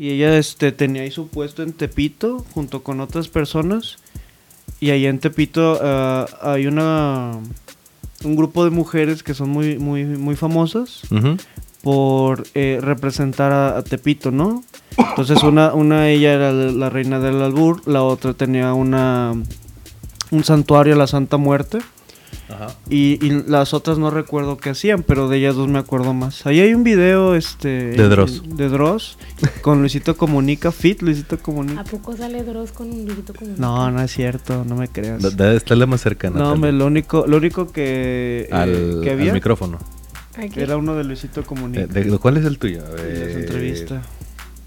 Y ella este, tenía ahí su puesto en Tepito junto con otras personas. Y ahí en Tepito ah, hay una un grupo de mujeres que son muy, muy, muy famosas por eh, representar a, a Tepito, ¿no? Entonces una, una ella era la, la reina del albur, la otra tenía una un santuario a la Santa Muerte Ajá. y, y las otras no recuerdo qué hacían, pero de ellas dos me acuerdo más. Ahí hay un video este De Dross. de Dross con Luisito Comunica, Fit Luisito Comunica. ¿A poco sale Dross con un Luisito Comunica? No, no es cierto, no me creas. Debe estarle más cerca, No, me, lo único lo único que, eh, al, que al había micrófono. Aquí. era uno de Luisito Eh, Comunica. de- de- ¿Cuál es el tuyo? A ver, entrevistas.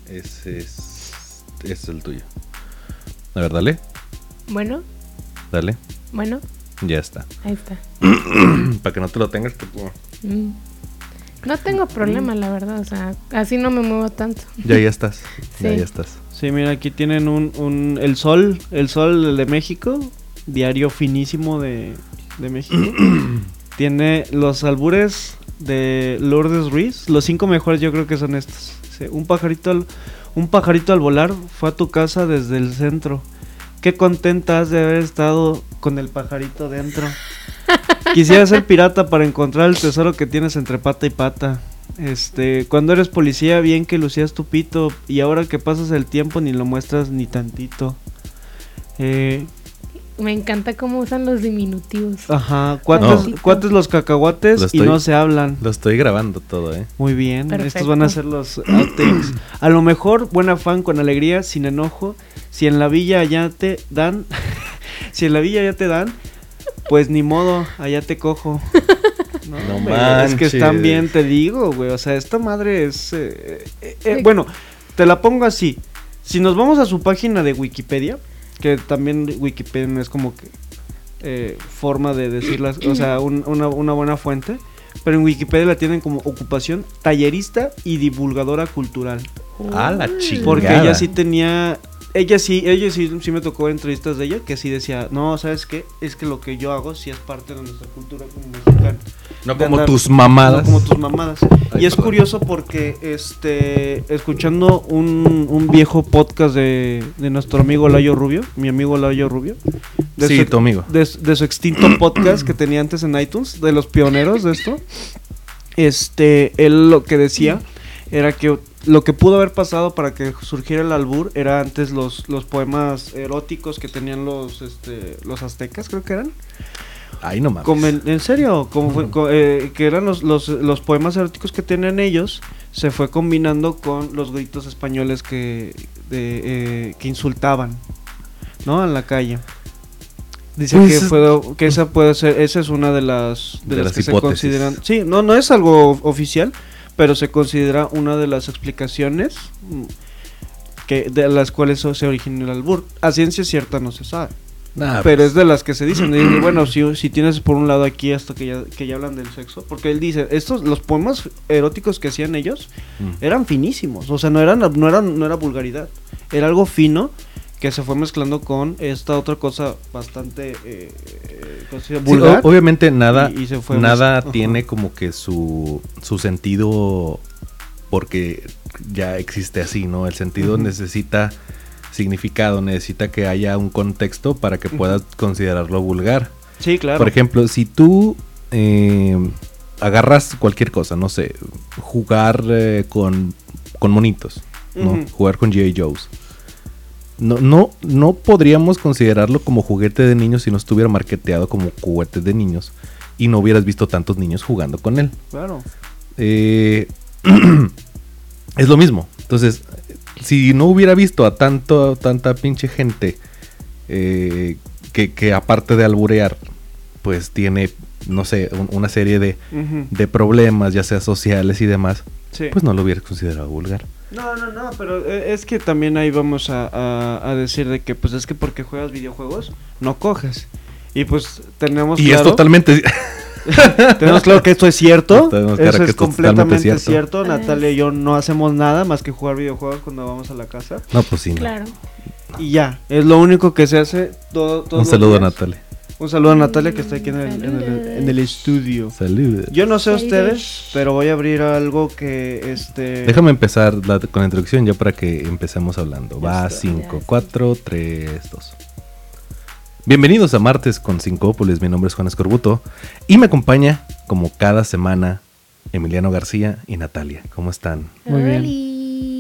Ese es, ese es el tuyo. A ver, dale, Bueno, dale. bueno, Ya está. ahí está. Para que no te lo tengas que... Mm. No tengo problema, la verdad. O sea, así no me muevo tanto. Ya, ya estás. Ya, Sí. ya estás. Sí, mira, aquí tienen un, un El Sol, El Sol de México, diario finísimo de, de México. Tiene los albures de Lourdes Ruiz, los cinco mejores yo creo que son estos. Sí, un pajarito al, un pajarito al volar fue a tu casa desde el centro. Qué contenta has de haber estado con el pajarito dentro. Quisiera ser pirata para encontrar el tesoro que tienes entre pata y pata. Este, cuando eres policía, bien que lucías tu pito. Y ahora que pasas el tiempo, ni lo muestras ni tantito. Eh, Me encanta cómo usan los diminutivos. ajá, cuates, No. cuates los cacahuates Lo y no se hablan. Lo estoy grabando todo, ¿eh? Muy bien, estos van a ser los outtakes. A lo mejor, buen afán, con alegría, sin enojo. Si en la villa allá te dan, si en la villa ya te dan, pues ni modo, allá te cojo. No, No es que están bien, te digo, güey. O sea, esta madre es. eh, eh, eh, bueno, te la pongo así. Si nos vamos a su página de Wikipedia, que también Wikipedia no es como que eh, forma de decirlas, o sea, un- una, una buena fuente. Pero en Wikipedia la tienen como ocupación tallerista y divulgadora cultural. A la chingada. Porque ella sí tenía. Ella sí, ella sí, sí me tocó entrevistas de ella que sí decía, no, ¿sabes qué? Es que lo que yo hago sí es parte de nuestra cultura como mexicano. No como andar- tus mamadas. No como tus mamadas. Ay, y es perdón. curioso porque, este, escuchando un, un viejo podcast de, de nuestro amigo Layo Rubio, mi amigo Layo Rubio, de, Sí, su, tu amigo. de su extinto podcast que tenía antes en iTunes, de los pioneros de esto, este, él lo que decía era que lo que pudo haber pasado para que surgiera el albur era antes los, los poemas eróticos que tenían los, este, los aztecas, creo que eran. Ay, no mames. Como en, en serio, como fue- co- eh, que eran los, los, los poemas eróticos que tenían ellos, se fue combinando con los gritos españoles que, de, eh, que insultaban, ¿no? En la calle. Dice Pues que, es- fue- que esa puede ser, esa es una de las, de De las, las que se hipótesis. consideran. Sí, no, no es algo oficial, pero se considera una de las explicaciones que de las cuales se originó el albur. A ciencia cierta no se sabe. Nah, Pero pues, es de las que se dicen. bueno, si, si tienes por un lado aquí hasta que ya, que ya hablan del sexo. Porque él dice, estos, los poemas eróticos que hacían ellos mm. eran finísimos. O sea, no eran, no eran, no era vulgaridad. Era algo fino que se fue mezclando con esta otra cosa bastante eh, vulgar. obviamente nada, y- y se fue nada tiene como que su, su sentido porque ya existe así, ¿no? El sentido necesita significado, necesita que haya un contexto para que puedas considerarlo vulgar. Sí, claro. Por ejemplo, si tú eh, agarras cualquier cosa, no sé, jugar eh, con, con monitos, ¿no? Jugar con G.I. Joe's. No, no, no podríamos considerarlo como juguete de niños si no estuviera marketeado como juguete de niños y no hubieras visto tantos niños jugando con él. Claro. Eh, es lo mismo. Entonces, si no hubiera visto a tanto, tanta pinche gente eh, que, que aparte de alburear, pues tiene, no sé, un- una serie de, de problemas, ya sea sociales y demás, Sí. pues no lo hubieras considerado vulgar. No, no, no, pero eh, es que también ahí vamos a, a- a decir de que pues es que porque juegas videojuegos no coges. Y pues tenemos y claro, es totalmente... tenemos claro que esto es cierto. Tenemos claro Eso que es esto es completamente cierto. cierto. Natalia y yo no hacemos nada más que jugar videojuegos cuando vamos a la casa. no, pues sí. no. Claro. Y ya, es lo único que se hace todo, todos Un saludo a. Natalia. Un saludo a Natalia que está aquí en el, en el, en el estudio. Salud. Yo no sé Saludos. ustedes, pero voy a abrir algo que este. Déjame empezar la- con la introducción ya para que empecemos hablando. Ya Va está. 5, 4, 3, 2. Bienvenidos a Martes con Sincópolis. Mi nombre es Juan Escorbuto y me acompaña, como cada semana, Emiliano García y Natalia. ¿Cómo están? Muy bien.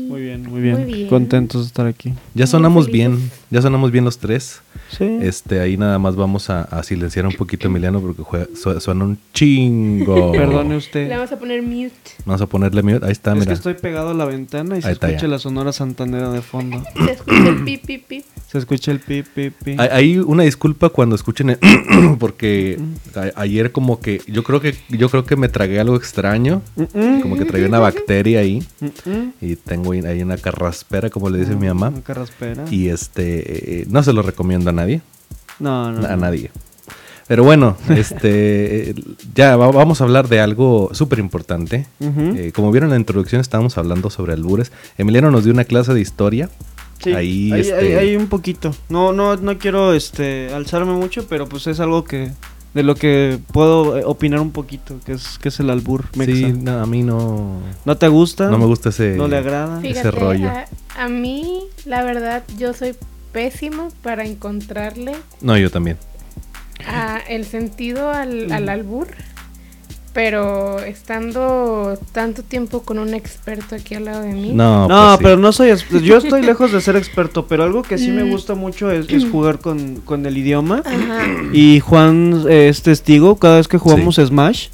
Muy bien, muy bien. Muy bien. Contentos de estar aquí. Ya sonamos bien, ya sonamos bien los tres. Sí. Este, ahí nada más vamos a, a silenciar un poquito a Emiliano porque juega- su- suena un chingo. Perdone usted. Le vamos a poner mute. Vamos a ponerle mute. Ahí está, es mira. que estoy pegado a la ventana y se escucha ya. la sonora santanera de fondo. Se escucha el pip, pip, pip. Se escucha el pi, pi, pi. Hay- Hay una disculpa cuando escuchen el- porque a- ayer como que yo creo que yo creo que me tragué algo extraño, como que tragué una bacteria ahí y tengo ahí una carraspera como le dice mi mamá Una carraspera. y este eh, no se lo recomiendo a nadie, No, no. a no. nadie. Pero bueno, este eh, ya va- vamos a hablar de algo súper importante. Eh, como vieron en la introducción estábamos hablando sobre albures. Emiliano nos dio una clase de historia. Sí, ahí, hay, este- hay- hay un poquito. No, no, no quiero este alzarme mucho, pero pues es algo que de lo que puedo eh, opinar un poquito, que es que es el albur. mexa. Sí, no, a mí no ¿No te gusta? no me gusta ese ¿No le agrada? Ese Fíjate, rollo. A, a mí, la verdad, yo soy pésimo para encontrarle No, yo también. a el sentido al, al albur. Pero estando tanto tiempo con un experto aquí al lado de mí. No, No, pues sí. pero no soy. Yo estoy lejos de ser experto, pero algo que sí me Mm. gusta mucho es, es jugar con, con el idioma. Ajá. Y Juan eh, es testigo, cada vez que jugamos Smash,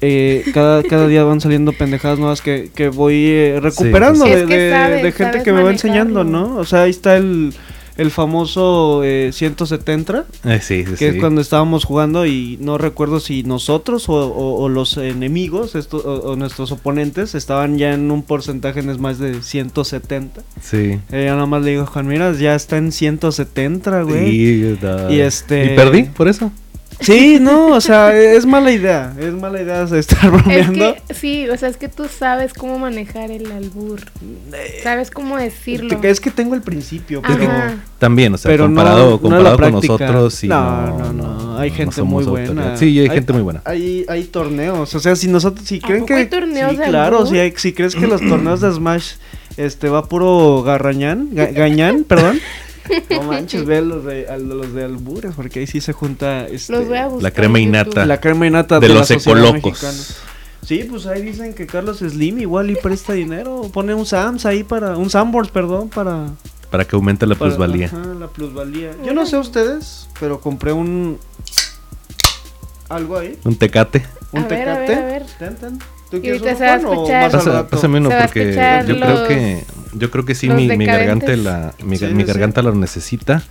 eh, cada, cada día van saliendo pendejadas nuevas que, que voy eh, recuperando sí, sí. de, Es que de- sabes, de gente que me va enseñando. ¿no? O sea, ahí está el, el famoso eh, 170, Eh, sí, sí, que sí. es cuando estábamos jugando y no recuerdo si nosotros o, o- o los enemigos esto, o, o nuestros oponentes estaban ya en un porcentaje en Smash de 170. Sí. Eh, yo nada más le digo, Juan, mira, ya está en 170, güey. Da- Y este- ¿Y perdí por eso? Sí, no, o sea, es mala idea. Es mala idea de estar Es bromeando. que, sí, o sea, es que tú sabes cómo manejar el albur. Sabes cómo decirlo. Que- Es que tengo el principio, pero. También, o sea, pero no- comparado, no comparado con nosotros, sí. no, no, no, hay gente muy autoridad. buena. Sí, hay, gente muy buena. Hay, hay torneos, o sea, si nosotros, si ¿A creen que... hay torneos sí, de claro, si, hay- si crees que los torneos de Smash este, va puro garrañán, ga- gañán, perdón. No manches, ve los de, a los de albures, porque ahí sí se junta... Este, Los voy a buscar. La crema innata. La crema innata De de, los ecolocos. Sí, pues ahí dicen que Carlos Slim igual y presta dinero. Pone un Sams ahí para. Un Sambors, perdón, para. Para que aumente la para- plusvalía. ajá, la plusvalía. Yo no sé ustedes, pero compré un. Algo ahí. Un tecate. Un A ver, a ver, tecate. a ver. Ten, ten. ¿Tú Y quieres se va a escuchar- pásame uno a porque yo creo que yo creo que sí mi, mi garganta la mi, Sí, mi sí, sí. garganta lo necesita.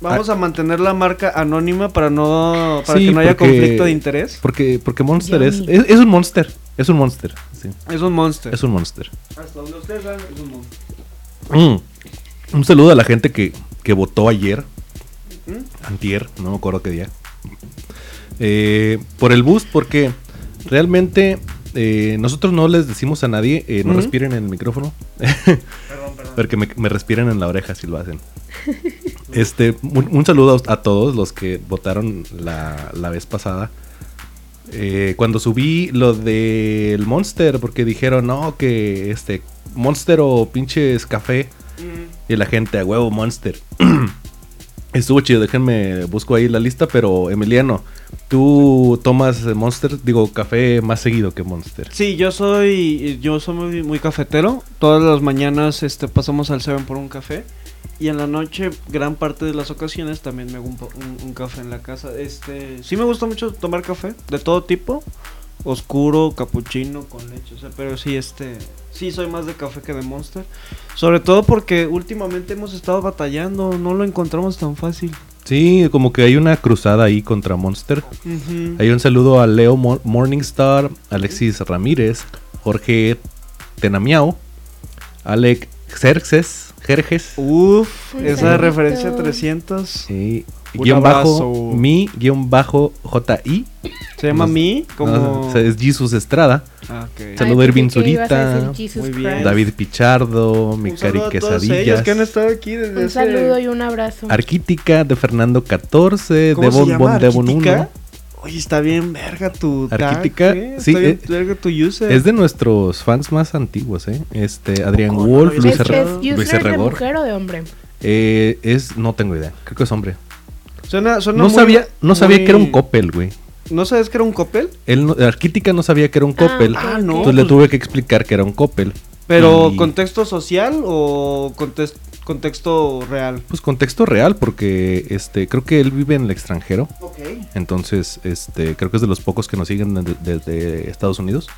Vamos a mantener la marca anónima para no para Sí, que no haya porque- conflicto de interés. Porque porque Monster es, es es un monster, es un monster, sí, Es un monster. es un monster. Hasta donde ustedes saben, es un monster. Mm. Un saludo a la gente que, que votó ayer, ¿Mm? antier, no me acuerdo qué día, eh, por el boost, porque realmente eh, nosotros no les decimos a nadie, eh, no respiren en el micrófono, Perdón, perdón. porque me, me respiran en la oreja si lo hacen. Este, un, un saludo a, a todos los que votaron la, la vez pasada. Eh, cuando subí lo del Monster, porque dijeron, no, que este, Monster o pinches café. Mm. Y la gente, a huevo, Monster. Estuvo chido, déjenme, busco ahí la lista, pero Emiliano, tú tomas Monster, digo, café más seguido que Monster. Sí, yo soy yo soy muy, muy cafetero. Todas las mañanas este pasamos al Seven por un café y en la noche gran parte de las ocasiones también me hago un, un- un café en la casa. Este, sí me gusta mucho tomar café de todo tipo, oscuro, capuchino con leche, o sea, pero sí este sí soy más de café que de Monster. Sobre todo porque últimamente hemos estado batallando, no lo encontramos tan fácil. Sí, como que hay una cruzada ahí contra Monster. Hay un saludo a Leo Mo- Morningstar, Alexis Ramírez, Jorge Tenamiao, Alec Xerxes, Jerjes, Uf, esa referencia 300. y Un guion bajo, mi, guion bajo, J-I. Se llama No- Mi, como... no, o sea, es Jesus Estrada. Ah, ok. Saludo a Zurita. David Pichardo, mi Un cari saludo a todos ellos quesadillas. que han estado aquí desde Un saludo y un abrazo. Arquítica de Fernando 14, ¿Cómo se Devon? Bon Devon 1. ¿Arquítica? Oye, está bien verga tu tag, Arquítica, ¿eh? sí, Está bien eh, verga tu user. Es de nuestros fans más antiguos, ¿eh? Este, Adrián no Wolf, lo Luis, ¿Es, había Herre- es escuchado. Luis Herregor. mujer o de hombre? Eh, es, no tengo idea, creo que es hombre. Suena, suena No muy- sabía, no sabía muy- que era un Coppel, güey. ¿No sabes que era un Coppel? Él no- Arquítica no sabía que era un Ah, Coppel. Ah, no. Entonces le pues- tuve que explicar que era un Coppel. ¿Pero Y- contexto social o contes- contexto real? Pues contexto real, porque este, creo que él vive en el extranjero. Ok. Entonces, este, creo que es de los pocos que nos siguen de- desde Estados Unidos.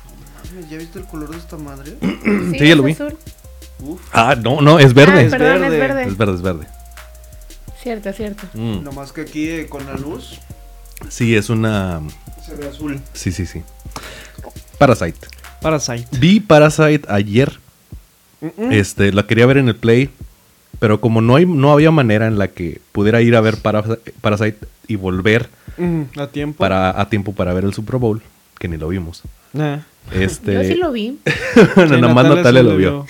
¿Ya viste el color de esta madre? Sí, ya lo vi. azul. Uf. Ah, no, no, es verde. Ah, Es perdón, verde. es verde. Es verde, es verde. Cierto, cierto. Mm. Nomás que aquí eh, con la luz Sí, es una... se ve azul. Sí, sí, sí. Parasite. Parasite. Vi Parasite ayer. Este, la quería ver en el Play. Pero como no, hay, no había manera en la que pudiera ir a ver Para- Parasite y volver Mm, a tiempo. para, a tiempo para ver el Super Bowl, que ni lo vimos. Nah. Este, Yo sí lo vi. bueno, Sí, nada más Natalia sí lo vio.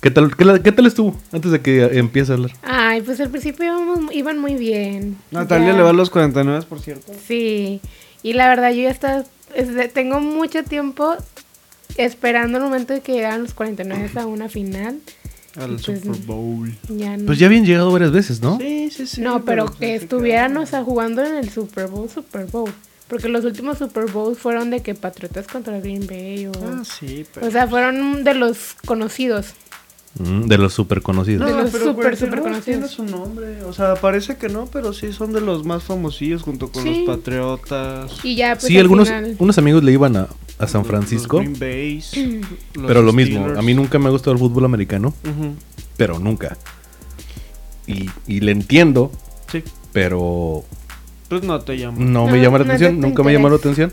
¿Qué tal, qué, qué tal estuvo? Antes de que empiece a hablar. Ay, pues al principio íbamos- iban muy bien. Natalia Ya. le va a los 49, por cierto. Sí, y la verdad yo ya está, tengo mucho tiempo esperando el momento de que llegaran los 49 a una final. Al pues, Super Bowl. Ya no. Pues ya habían llegado varias veces, ¿no? Sí, sí, sí. no, pero pues, que sí estuvieran o sea, jugando en el Super Bowl, Super Bowl. Porque los últimos Super Bowls fueron de que Patriotas contra Green Bay o... Ah, sí, pero. o sea, fueron de los conocidos. Mm, de los super conocidos. de los súper, 49 súper Tiene conocidos. su nombre. O sea, parece que no, pero sí son de los más famosillos junto con Sí. los Patriotas. Y ya, pues sí, al algunos final- unos amigos le iban a, a San Francisco. Los Green Bays, los pero lo mismo, Steelers. a mí nunca me ha gustado el fútbol americano, Ujú, pero nunca. Y, y le entiendo, Sí. pero Pues no te llama. no, me No, llama la no atención, nunca me llamó la atención.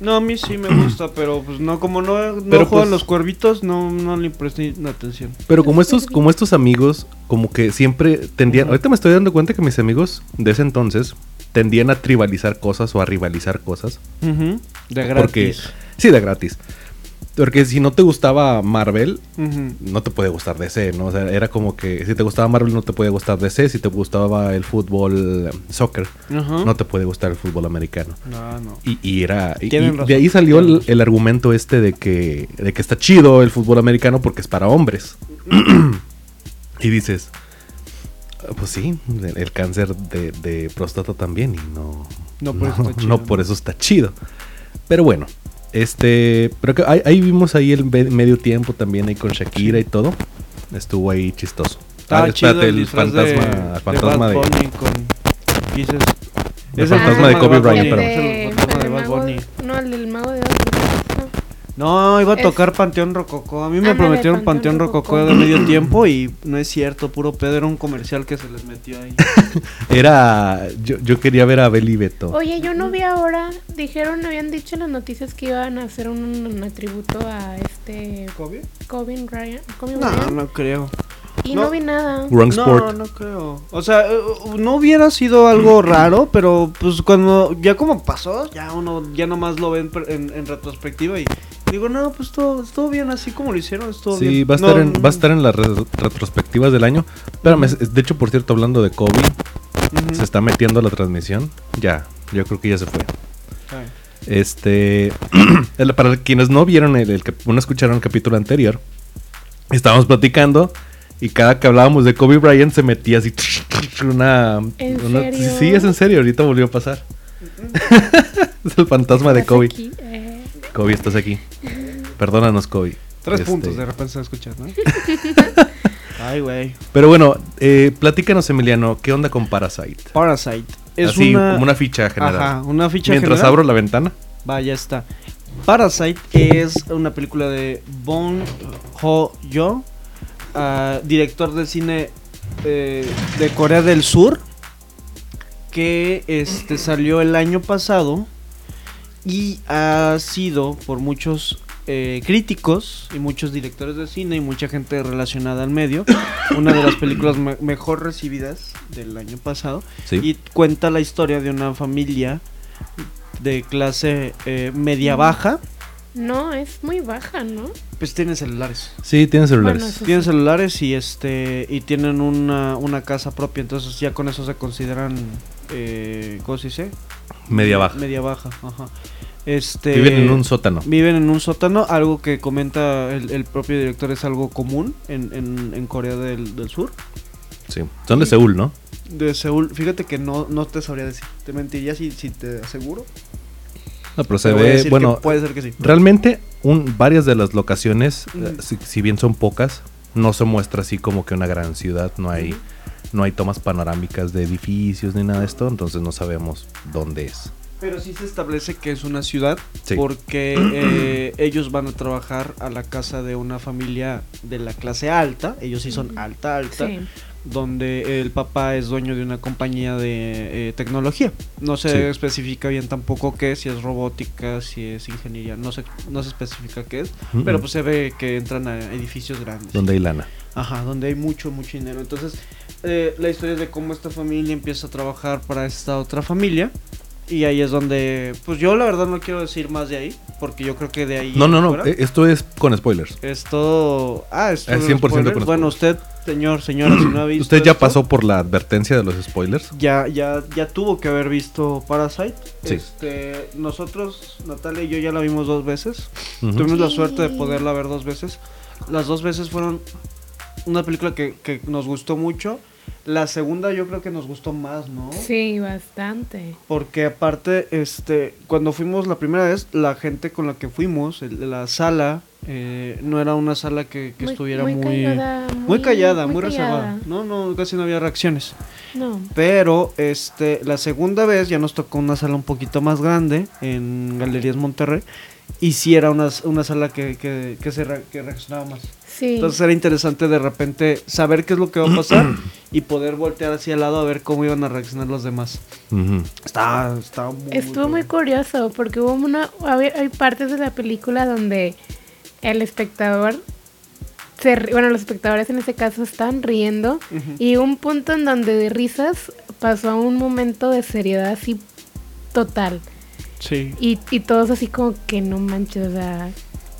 No, a mí sí me gusta, pero pues no, como no, no Pero, juegan pues- los cuervitos, no, no le presté atención. Pero como estos, como estos amigos, como que siempre tendían, ahorita me estoy dando cuenta que mis amigos de ese entonces tendían a tribalizar cosas o a rivalizar cosas. De Porque, gratis. sí, de gratis. Porque si no te gustaba Marvel, no te puede gustar DC, ¿no? O sea, era como que si te gustaba Marvel no te puede gustar DC, si te gustaba el fútbol eh, soccer, no te puede gustar el fútbol americano. No, no. Y, y era y- de ahí salió el, el argumento este de que de que está chido el fútbol americano porque es para hombres. y dices, "Ah, pues sí, el, el cáncer de, de próstata también y no No por eso está chido, no ¿no? por eso está chido. Pero bueno, este, pero que ahí, ahí vimos ahí el me- medio tiempo también ahí con Shakira y todo. Estuvo ahí chistoso. Estaba Ah, chido el disfraz fantasma, de, el fantasma de de, Bad Bunny con El fantasma de Kobe Bryant, el de- de Bunny. No, el del mago de Oz. No, iba a Es- tocar Panteón Rococó. A mí me Ándale, prometieron Panteón Panteón Rococó Rococó. de medio tiempo y no es cierto, puro pedo. Era un comercial que se les metió ahí. Era, yo, yo quería ver a Beli Beto. Oye, yo no vi ahora, dijeron, habían dicho en las noticias que iban a hacer un, un tributo a este ¿Kobe? Kobe No, no creo. Y no. no. vi nada. Wrong No, Sport. no creo. O sea, eh, no hubiera sido algo raro, pero pues cuando ya como pasó, ya uno ya nomás lo ve en, per- en- en retrospectiva y digo, no, pues todo estuvo bien así como lo hicieron, estuvo Sí, bien. va a estar, No, en, va a estar en las re- retrospectivas del año. Espérame, es- de hecho, por cierto, hablando de Kobe, se está metiendo a la transmisión. Ya, yo creo que ya se fue. Ay. Este, para quienes no vieron el, el cap- no escucharon el capítulo anterior, estábamos platicando y cada que hablábamos de Kobe Bryant se metía así una, ¿En una- serio? sí, es en serio, ahorita volvió a pasar. es el fantasma de ¿Estás Kobe. aquí? Eh, Kobe, estás aquí. Perdónanos, Kobe. Tres Este, puntos de repente se escuchas, ¿no? Ay, güey. Pero bueno, eh, platícanos, Emiliano, ¿qué onda con Parasite? Parasite. Es Así, una... como una ficha general. Ajá, una ficha Mientras general. abro la ventana. Va, ya está. Parasite es una película de Bong Ho-yo, ah, director de cine eh, de Corea del Sur, que este salió el año pasado y ha sido por muchos eh, críticos y muchos directores de cine y mucha gente relacionada al medio. Una de las películas me- mejor recibidas del año pasado. Sí. Y cuenta la historia de una familia de clase eh, media baja. No, es muy baja, ¿no? Pues tienen celulares. Sí, tiene celulares. Bueno, Tienen celulares y este y tienen una, una casa propia, entonces ya con eso se consideran eh, ¿cómo se dice? Media baja. Media baja, ajá. Este Viven en un sótano. viven en un sótano, algo que comenta el, el propio director es algo común en, en, en Corea del, del Sur. Sí. Son de Seúl, ¿no? De Seúl, fíjate que no, no te sabría decir, te mentiría si, si te aseguro. No, pero se ve, bueno, puede ser que sí. realmente un, varias de las locaciones, eh, si, si bien son pocas, no se muestra así como que una gran ciudad, no hay, no hay tomas panorámicas de edificios ni nada de esto, entonces no sabemos dónde es. Pero sí se establece que es una ciudad Sí. porque eh, ellos van a trabajar a la casa de una familia de la clase alta, ellos sí son alta, alta, Sí. Donde el papá es dueño de una compañía de eh, tecnología. No se Sí. especifica bien tampoco qué, si es robótica, si es ingeniería, no se, no se especifica qué es, Mm, pero pues se ve que entran a edificios grandes. Donde hay lana. Ajá, donde hay mucho, mucho dinero. Entonces, eh, la historia es de cómo esta familia empieza a trabajar para esta otra familia. Y ahí es donde, pues yo la verdad no quiero decir más de ahí, porque yo creo que de ahí... No, no, no, fuera eh, esto es con spoilers. Ah, es todo Es 100% con spoilers. Bueno, usted, señor, señora, si no ha visto... ¿Usted ya esto, pasó por la advertencia de los spoilers? Ya, ya, ya tuvo que haber visto Parasite. Sí. Este, nosotros, Natalia y yo ya la vimos dos veces. Ujú. Tuvimos la Sí. suerte de poderla ver dos veces. Las dos veces fueron una película que, que nos gustó mucho. La segunda yo creo que nos gustó más, ¿no? Sí, bastante. Porque aparte, este, cuando fuimos la primera vez, la gente con la que fuimos, el- la sala, eh, no era una sala que, que estuviera muy, muy, callada, callada, muy, reservada. callada. No, no, casi no había reacciones. No. Pero este, la segunda vez ya nos tocó una sala un poquito más grande en Galerías Monterrey. Y sí era una, una sala que, que, que se re- que reaccionaba más. Sí. Entonces era interesante de repente saber qué es lo que va a pasar y poder voltear hacia el lado a ver cómo iban a reaccionar los demás. Ujú. Está, está muy, Estuvo muy curioso porque hubo una había- hay partes de la película donde el espectador se ri- bueno, los espectadores en este caso están riendo y un punto en donde de risas pasó a un momento de seriedad así total Sí, y, y todos así como que no manches, o sea,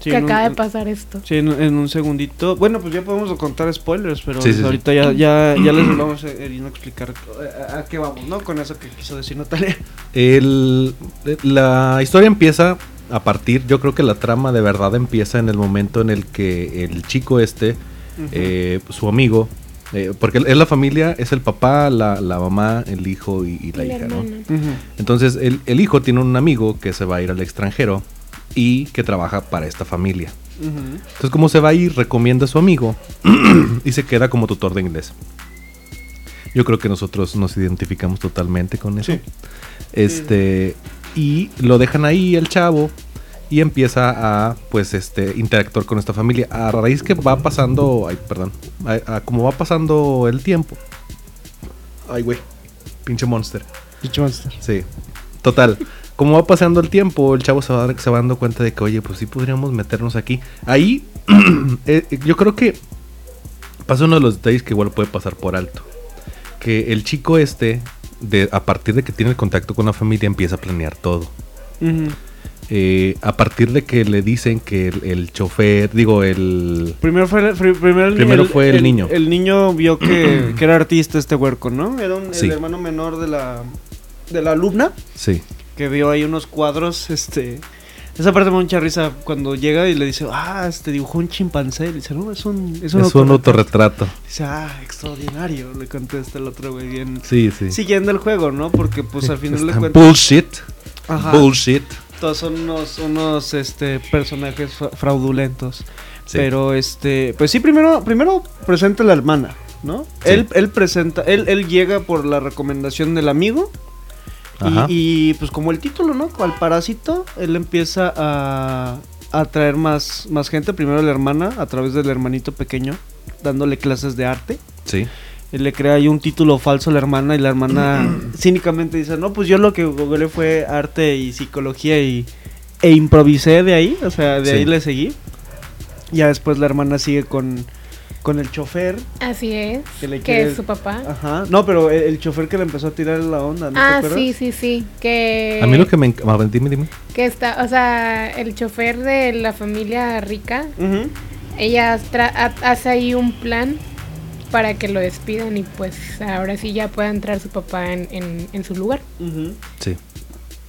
sí, que un- acaba de pasar esto. Sí, en, en un segundito. Bueno, pues ya podemos contar spoilers, pero Sí, sí, sí. ahorita ya, ya, ya les vamos a, a ir a explicar eh, a, a qué vamos, ¿no? Con eso que quiso decir Natalia. El, la historia empieza a partir, yo creo que la trama de verdad empieza en el momento en el que el chico este, eh, su amigo, eh, porque es la familia, es el papá, la, la mamá, el hijo y, y la Y hija, ¿no? Entonces el, el hijo tiene un amigo que se va a ir al extranjero y que trabaja para esta familia. Entonces como se va a ir, recomienda a su amigo y se queda como tutor de inglés. Yo creo que nosotros nos identificamos totalmente con eso. Sí. Este, y lo dejan ahí el chavo y empieza a pues este interactuar con esta familia a raíz que va pasando, ay, perdón, a, a como va pasando el tiempo. Ay, güey. Pinche monster. Dicho Monster. Sí. Total. Como va pasando el tiempo, el chavo se va, se va dando cuenta de que, oye, pues sí podríamos meternos aquí. Ahí, eh, yo creo que pasa uno de los detalles que igual puede pasar por alto. Que el chico este, de, a partir de que tiene el contacto con la familia, empieza a planear todo. Eh, a partir de que le dicen que el, el chofer, digo, el... Primero fue, el, primero el, Primero fue el niño. El niño vio que, que era artista este huerco, ¿no? Era un, Sí. el hermano menor de la, de la alumna Sí. que vio ahí unos cuadros, este... Esa parte me da mucha risa cuando llega y le dice, ah, este dibujó un chimpancé. Le dice, no, es un, es Es un, un autorretrato". autorretrato. Dice, ah, extraordinario, le contesta el otro güey bien. Sí, sí. Siguiendo el juego, ¿no? Porque pues al final Está cuentas... Bullshit. Ajá, Bullshit. todos son unos, unos este, personajes fra- fraudulentos. Sí. Pero este, pues sí, primero, primero presenta a la hermana, ¿no? Sí. Él, él presenta, él, él llega por la recomendación del amigo. Y, y, pues como el título, ¿no? Al parásito, él empieza a, a traer más, más gente. Primero la hermana, a través del hermanito pequeño, dándole clases de arte. Sí. Él le crea ahí un título falso a la hermana y la hermana cínicamente dice, no, pues yo lo que googleé fue arte y psicología y, e improvisé de ahí, o sea, de Sí. ahí le seguí. Ya después la hermana sigue con, con el chofer. Así es. Que le Que quiere- es su papá. Ajá. No, pero el, el chofer que le empezó a tirar la onda, ¿no ah, sí, sí, sí. Que, A mí lo que me... enc- a ver, dime, dime. que está, o sea, el chofer de la familia rica, Ujú. ella tra- ha- hace ahí un plan para que lo despidan y pues ahora sí ya pueda entrar su papá en, en, en su lugar. Ujú. Sí.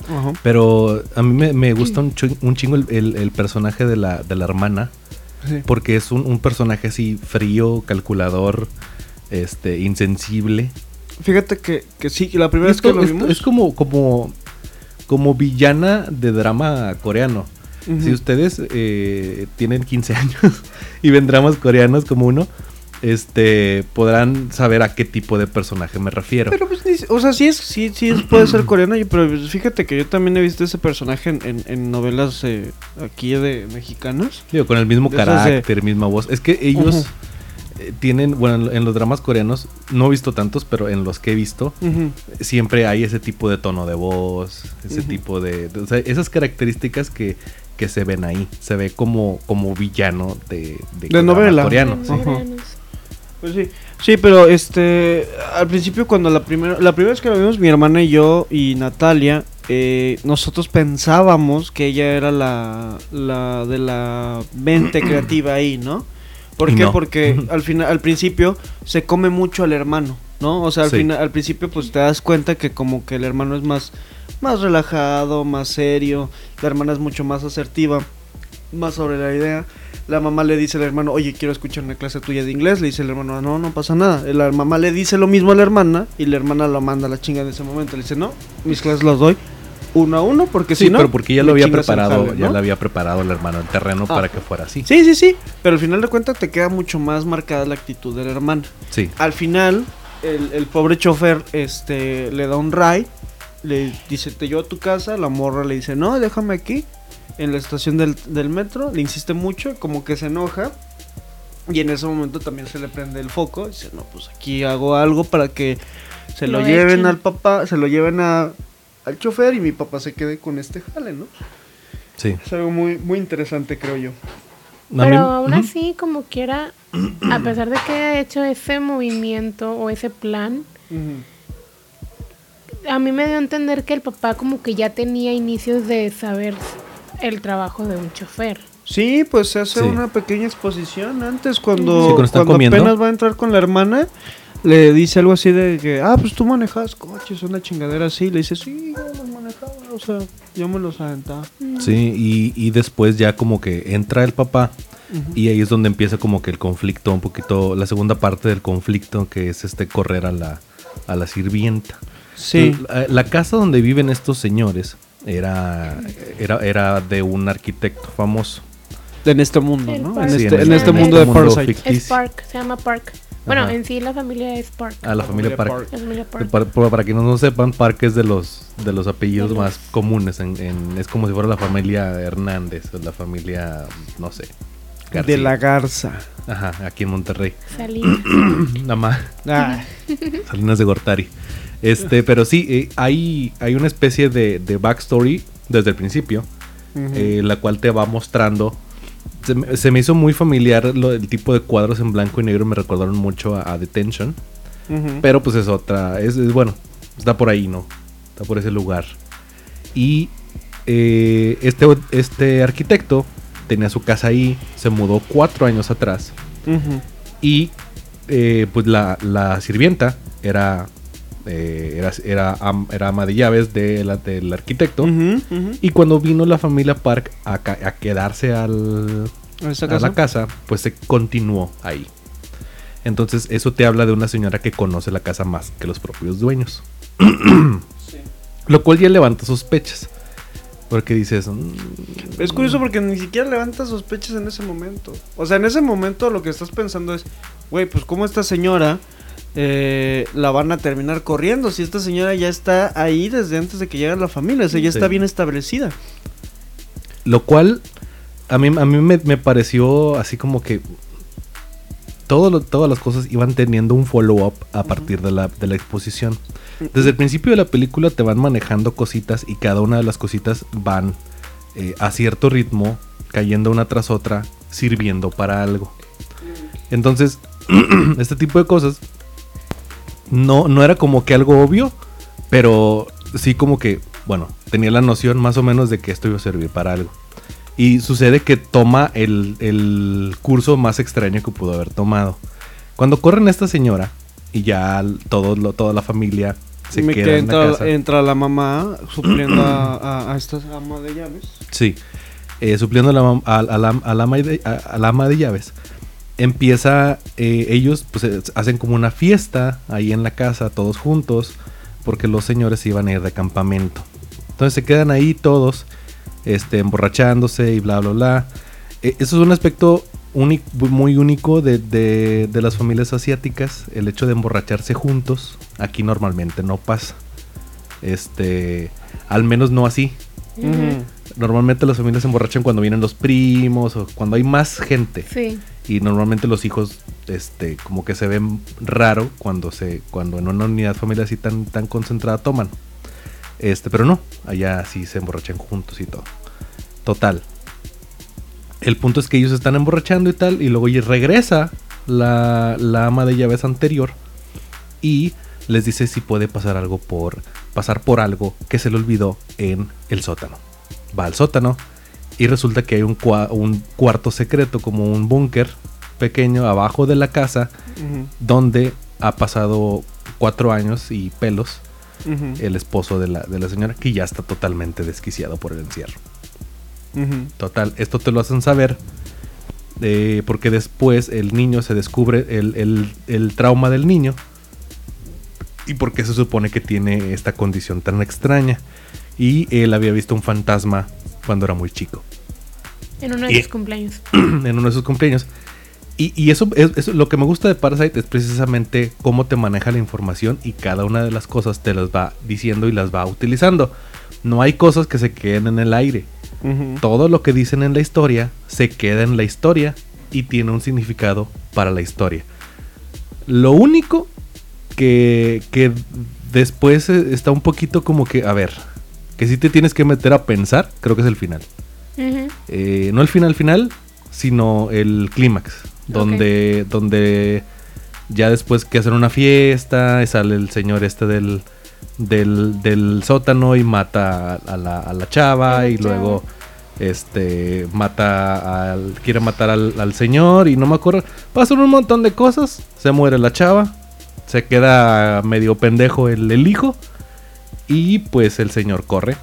Ajá. Pero a mí me, me gusta un, chi- un chingo el, el- el personaje de la, de la hermana. Sí. Porque es un, un personaje así frío, calculador, este, insensible. Fíjate que, que sí, la primera vez que lo esto vimos. es como, como, como villana de drama coreano. Si ustedes eh, tienen 15 años y ven dramas coreanos como uno, este, podrán saber a qué tipo de personaje me refiero. Pero pues, ni- o sea, sí es, sí, sí es- puede ser coreano, pero pues, fíjate que yo también he visto ese personaje en, en- en novelas eh, aquí de mexicanos. Digo, con el mismo de de- carácter, misma voz. Es que ellos eh, tienen, bueno, en- los dramas coreanos, no he visto tantos, pero en los que he visto, siempre hay ese tipo de tono de voz, ese tipo de, de- o sea, esas características que, que se ven ahí. Se ve como, como villano de, de, drama novela. coreano. Sí. Pues sí, sí, pero este, al principio cuando la primera, la primera vez que lo vimos, mi hermana y yo y Natalia, eh, nosotros pensábamos que ella era la, la de la mente creativa ahí, ¿no? ¿Por qué? no. Porque al final, al principio se come mucho al hermano, ¿no? O sea, al Sí. final, al principio pues te das cuenta que como que el hermano es más, más relajado, más serio, la hermana es mucho más asertiva, más sobre la idea. La mamá le dice al hermano, oye, quiero escuchar una clase tuya de inglés. Le dice el hermano, no, no pasa nada. La mamá le dice lo mismo a la hermana y la hermana lo manda a la chinga en ese momento. Le dice, no, mis clases las doy uno a uno porque Sí, si no... pero porque ya lo había preparado, jale, ya le había preparado el hermano el terreno Ah. para que fuera así. Sí, sí, sí. Pero al final de cuentas te queda mucho más marcada la actitud de la hermana. Sí. Al final, el, el pobre chofer este, le da un ray, le dice, te llevo a tu casa, la morra le dice, no, déjame aquí, en la estación del, del metro, le insiste mucho, como que se enoja, y en ese momento también se le prende el foco, dice, no, pues aquí hago algo para que se lo, Lo lleven al papá, se lo lleven a, al chofer y mi papá se quede con este jale, ¿no? Sí. Es algo muy, muy interesante, creo yo. Pero aún así, como quiera, a pesar de que haya hecho ese movimiento o ese plan, a mí me dio a entender que el papá como que ya tenía inicios de saber el trabajo de un chofer. Sí, pues se hace Sí. una pequeña exposición antes Sí, cuando, cuando están cuando comiendo. apenas va a entrar con la hermana. Le dice algo así de que, ah, pues tú manejas coches, una chingadera así. Le dice, sí, yo los manejaba, o sea, yo me los aventaba. Sí, y, y después ya como que entra el papá y ahí es donde empieza como que el conflicto, un poquito, la segunda parte del conflicto que es este correr a la, a la sirvienta. Sí, La, la casa donde viven estos señores era, era, era de un arquitecto famoso. en este mundo, El ¿no? En este, Sí, en en este el- mundo de este mundo Parasite. ficticio. Es Park, se llama Park. Bueno, Ajá. en sí la familia es Park. A la familia familia Park. Park. La familia Park. Para, para, para quienes no sepan, Park es de los, de los apellidos más comunes. En, en- es como si fuera la familia Hernández o la familia, no sé. García. De la Garza. Ajá, aquí en Monterrey. Salinas. Nada más. Ah, Salinas de Gortari. Este, pero sí, eh, hay, hay una especie de, de backstory desde el principio, eh, la cual te va mostrando. Se, me- se me hizo muy familiar lo, el tipo de cuadros en blanco y negro, me recordaron mucho a, a Detention. Pero pues es otra, es, es bueno, está por ahí, ¿no? Está por ese lugar. Y eh, este, este arquitecto tenía su casa ahí, se mudó cuatro años atrás. Y eh, pues la, la sirvienta era, eh, era, era, am- era ama de llaves de la- del arquitecto. Y cuando vino la familia Park a, quedarse al, ¿A la casa, pues se continuó ahí. Entonces eso te habla de una señora que conoce la casa más que los propios dueños. Lo cual ya levanta sospechas. Porque dices... mm, Es curioso porque ni siquiera levanta sospechas en ese momento. O sea, en ese momento lo que estás pensando es, güey, pues cómo esta señora eh, la van a terminar corriendo si esta señora ya está ahí desde antes de que llegue la familia, o sea, ya Sí. está bien establecida. Lo cual a mí, a mí me, me pareció así como que todo lo- todas las cosas iban teniendo un follow-up a partir de la, de la exposición. Desde el principio de la película te van manejando cositas y cada una de las cositas van eh, a cierto ritmo, cayendo una tras otra, sirviendo para algo. Entonces, este tipo de cosas no, no era como que algo obvio, pero sí como que, bueno, tenía la noción más o menos de que esto iba a servir para algo. Y sucede que toma el, el curso más extraño que pudo haber tomado. Cuando corren a esta señora y ya todo, lo- toda la familia se Me queda que en la casa. entra la mamá supliendo a, a, a esta ama de llaves. Sí, eh, supliendo a la, a- la- ama de, a la ama de llaves. Empieza, eh, ellos pues eh, hacen como una fiesta ahí en la casa, todos juntos, porque los señores iban a ir de campamento. Entonces se quedan ahí todos, este, emborrachándose y bla, bla, bla. Eh, eso es un aspecto muy único de, de- de las familias asiáticas, el hecho de emborracharse juntos. Aquí normalmente no pasa. Este, al menos no así. Normalmente las familias se emborrachan cuando vienen los primos o cuando hay más gente. Sí. Y normalmente los hijos, este, como que se ven raro cuando se, cuando en una unidad familiar así tan, tan concentrada toman. Este, pero no, allá sí se emborrachan juntos y todo. Total. El punto es que ellos están emborrachando y tal, y luego y regresa la, la ama de llaves anterior y les dice si puede pasar algo por pasar por algo que se le olvidó en el sótano. Va al sótano y resulta que hay un, cua- un cuarto secreto como un búnker pequeño abajo de la casa donde ha pasado cuatro años y pelos el esposo de la, de la señora que ya está totalmente desquiciado por el encierro. Total, esto te lo hacen saber eh, porque después el niño se descubre el, el- el trauma del niño y porque se supone que tiene esta condición tan extraña. Y él había visto un fantasma cuando era muy chico, En uno de Y- sus cumpleaños. en uno de sus cumpleaños. Y, y eso es eso- lo que me gusta de Parasite es precisamente cómo te maneja la información y cada una de las cosas te las va diciendo y las va utilizando. No hay cosas que se queden en el aire todo lo que dicen en la historia se queda en la historia y tiene un significado para la historia. Lo único que, que después eh, está un poquito como que, a ver, que si te tienes que meter a pensar, creo que es el final. Eh, no el final final, sino el clímax, donde, donde ya después que hacen una fiesta, sale el señor este del, del, del sótano y mata a, la, a la chava y luego este mata al quiere matar al, al señor y no me acuerdo. Pasan un montón de cosas se muere la chava se queda medio pendejo el, el hijo y pues el señor corre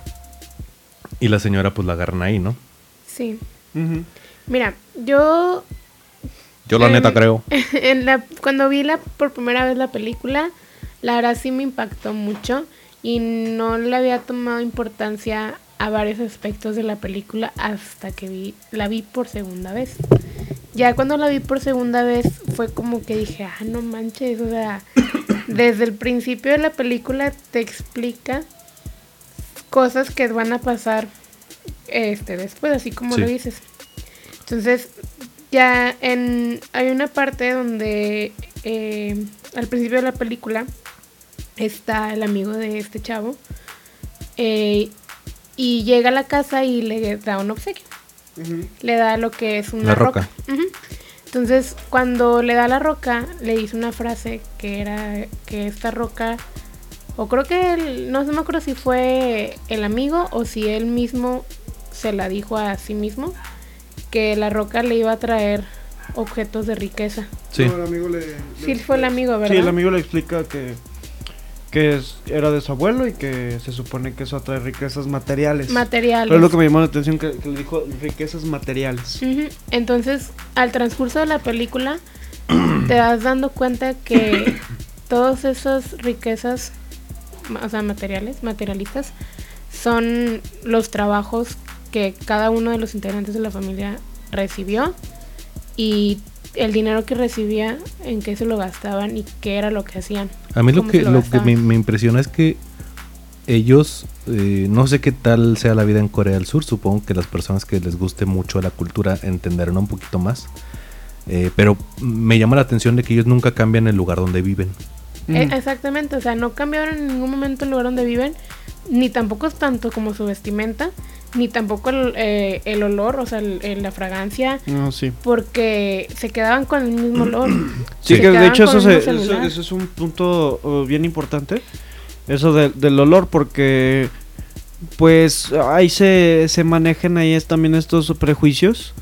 y la señora pues la agarran ahí no Sí. Mira, yo yo la En- neta creo en la, cuando vi la, por primera vez la película, la verdad sí me impactó mucho y no le había tomado importancia a varios aspectos de la película hasta que vi, la vi por segunda vez. Ya cuando la vi por segunda vez fue como que dije, ah, no manches, o sea, desde el principio de la película te explica cosas que van a pasar este después, así como Sí. lo dices. Entonces, ya en hay una parte donde eh, al principio de la película está el amigo de este chavo eh, y llega a la casa y le da un obsequio le da lo que es una La roca. Entonces, cuando le da la roca, le dice una frase que era que esta roca, o creo que él, no se me acuerdo si fue el amigo o si él mismo se la dijo a sí mismo, que la roca le iba a traer objetos de riqueza. sí No, el amigo le, Sí, fue el amigo, ¿verdad? Sí, el amigo le explica que, que es- era de su abuelo y que se supone que eso atrae riquezas materiales. Materiales. Pero es lo que me llamó la atención que, que le dijo riquezas materiales. Entonces, al transcurso de la película, te das dando cuenta que todas esas riquezas, o sea, materiales, materialistas, son los trabajos que cada uno de los integrantes de la familia recibió y el dinero que recibía, en qué se lo gastaban y qué era lo que hacían. A mí lo que, lo lo que me, impresiona es que ellos, eh, no sé qué tal sea la vida en Corea del Sur, supongo que las personas que les guste mucho la cultura entenderán un poquito más, eh, pero me llama la atención de que ellos nunca cambian el lugar donde viven. Eh, Ujú. exactamente, o sea, no cambiaron en ningún momento el lugar donde viven, ni tampoco es tanto como su vestimenta, ni tampoco el, eh, el olor, o sea, el- el- la fragancia, No, sí. porque se quedaban con el mismo olor. Sí, Se que de hecho eso, se- eso, eso es un punto uh, bien importante. Eso de- del olor, porque pues ahí se, se manejan ahí es también estos prejuicios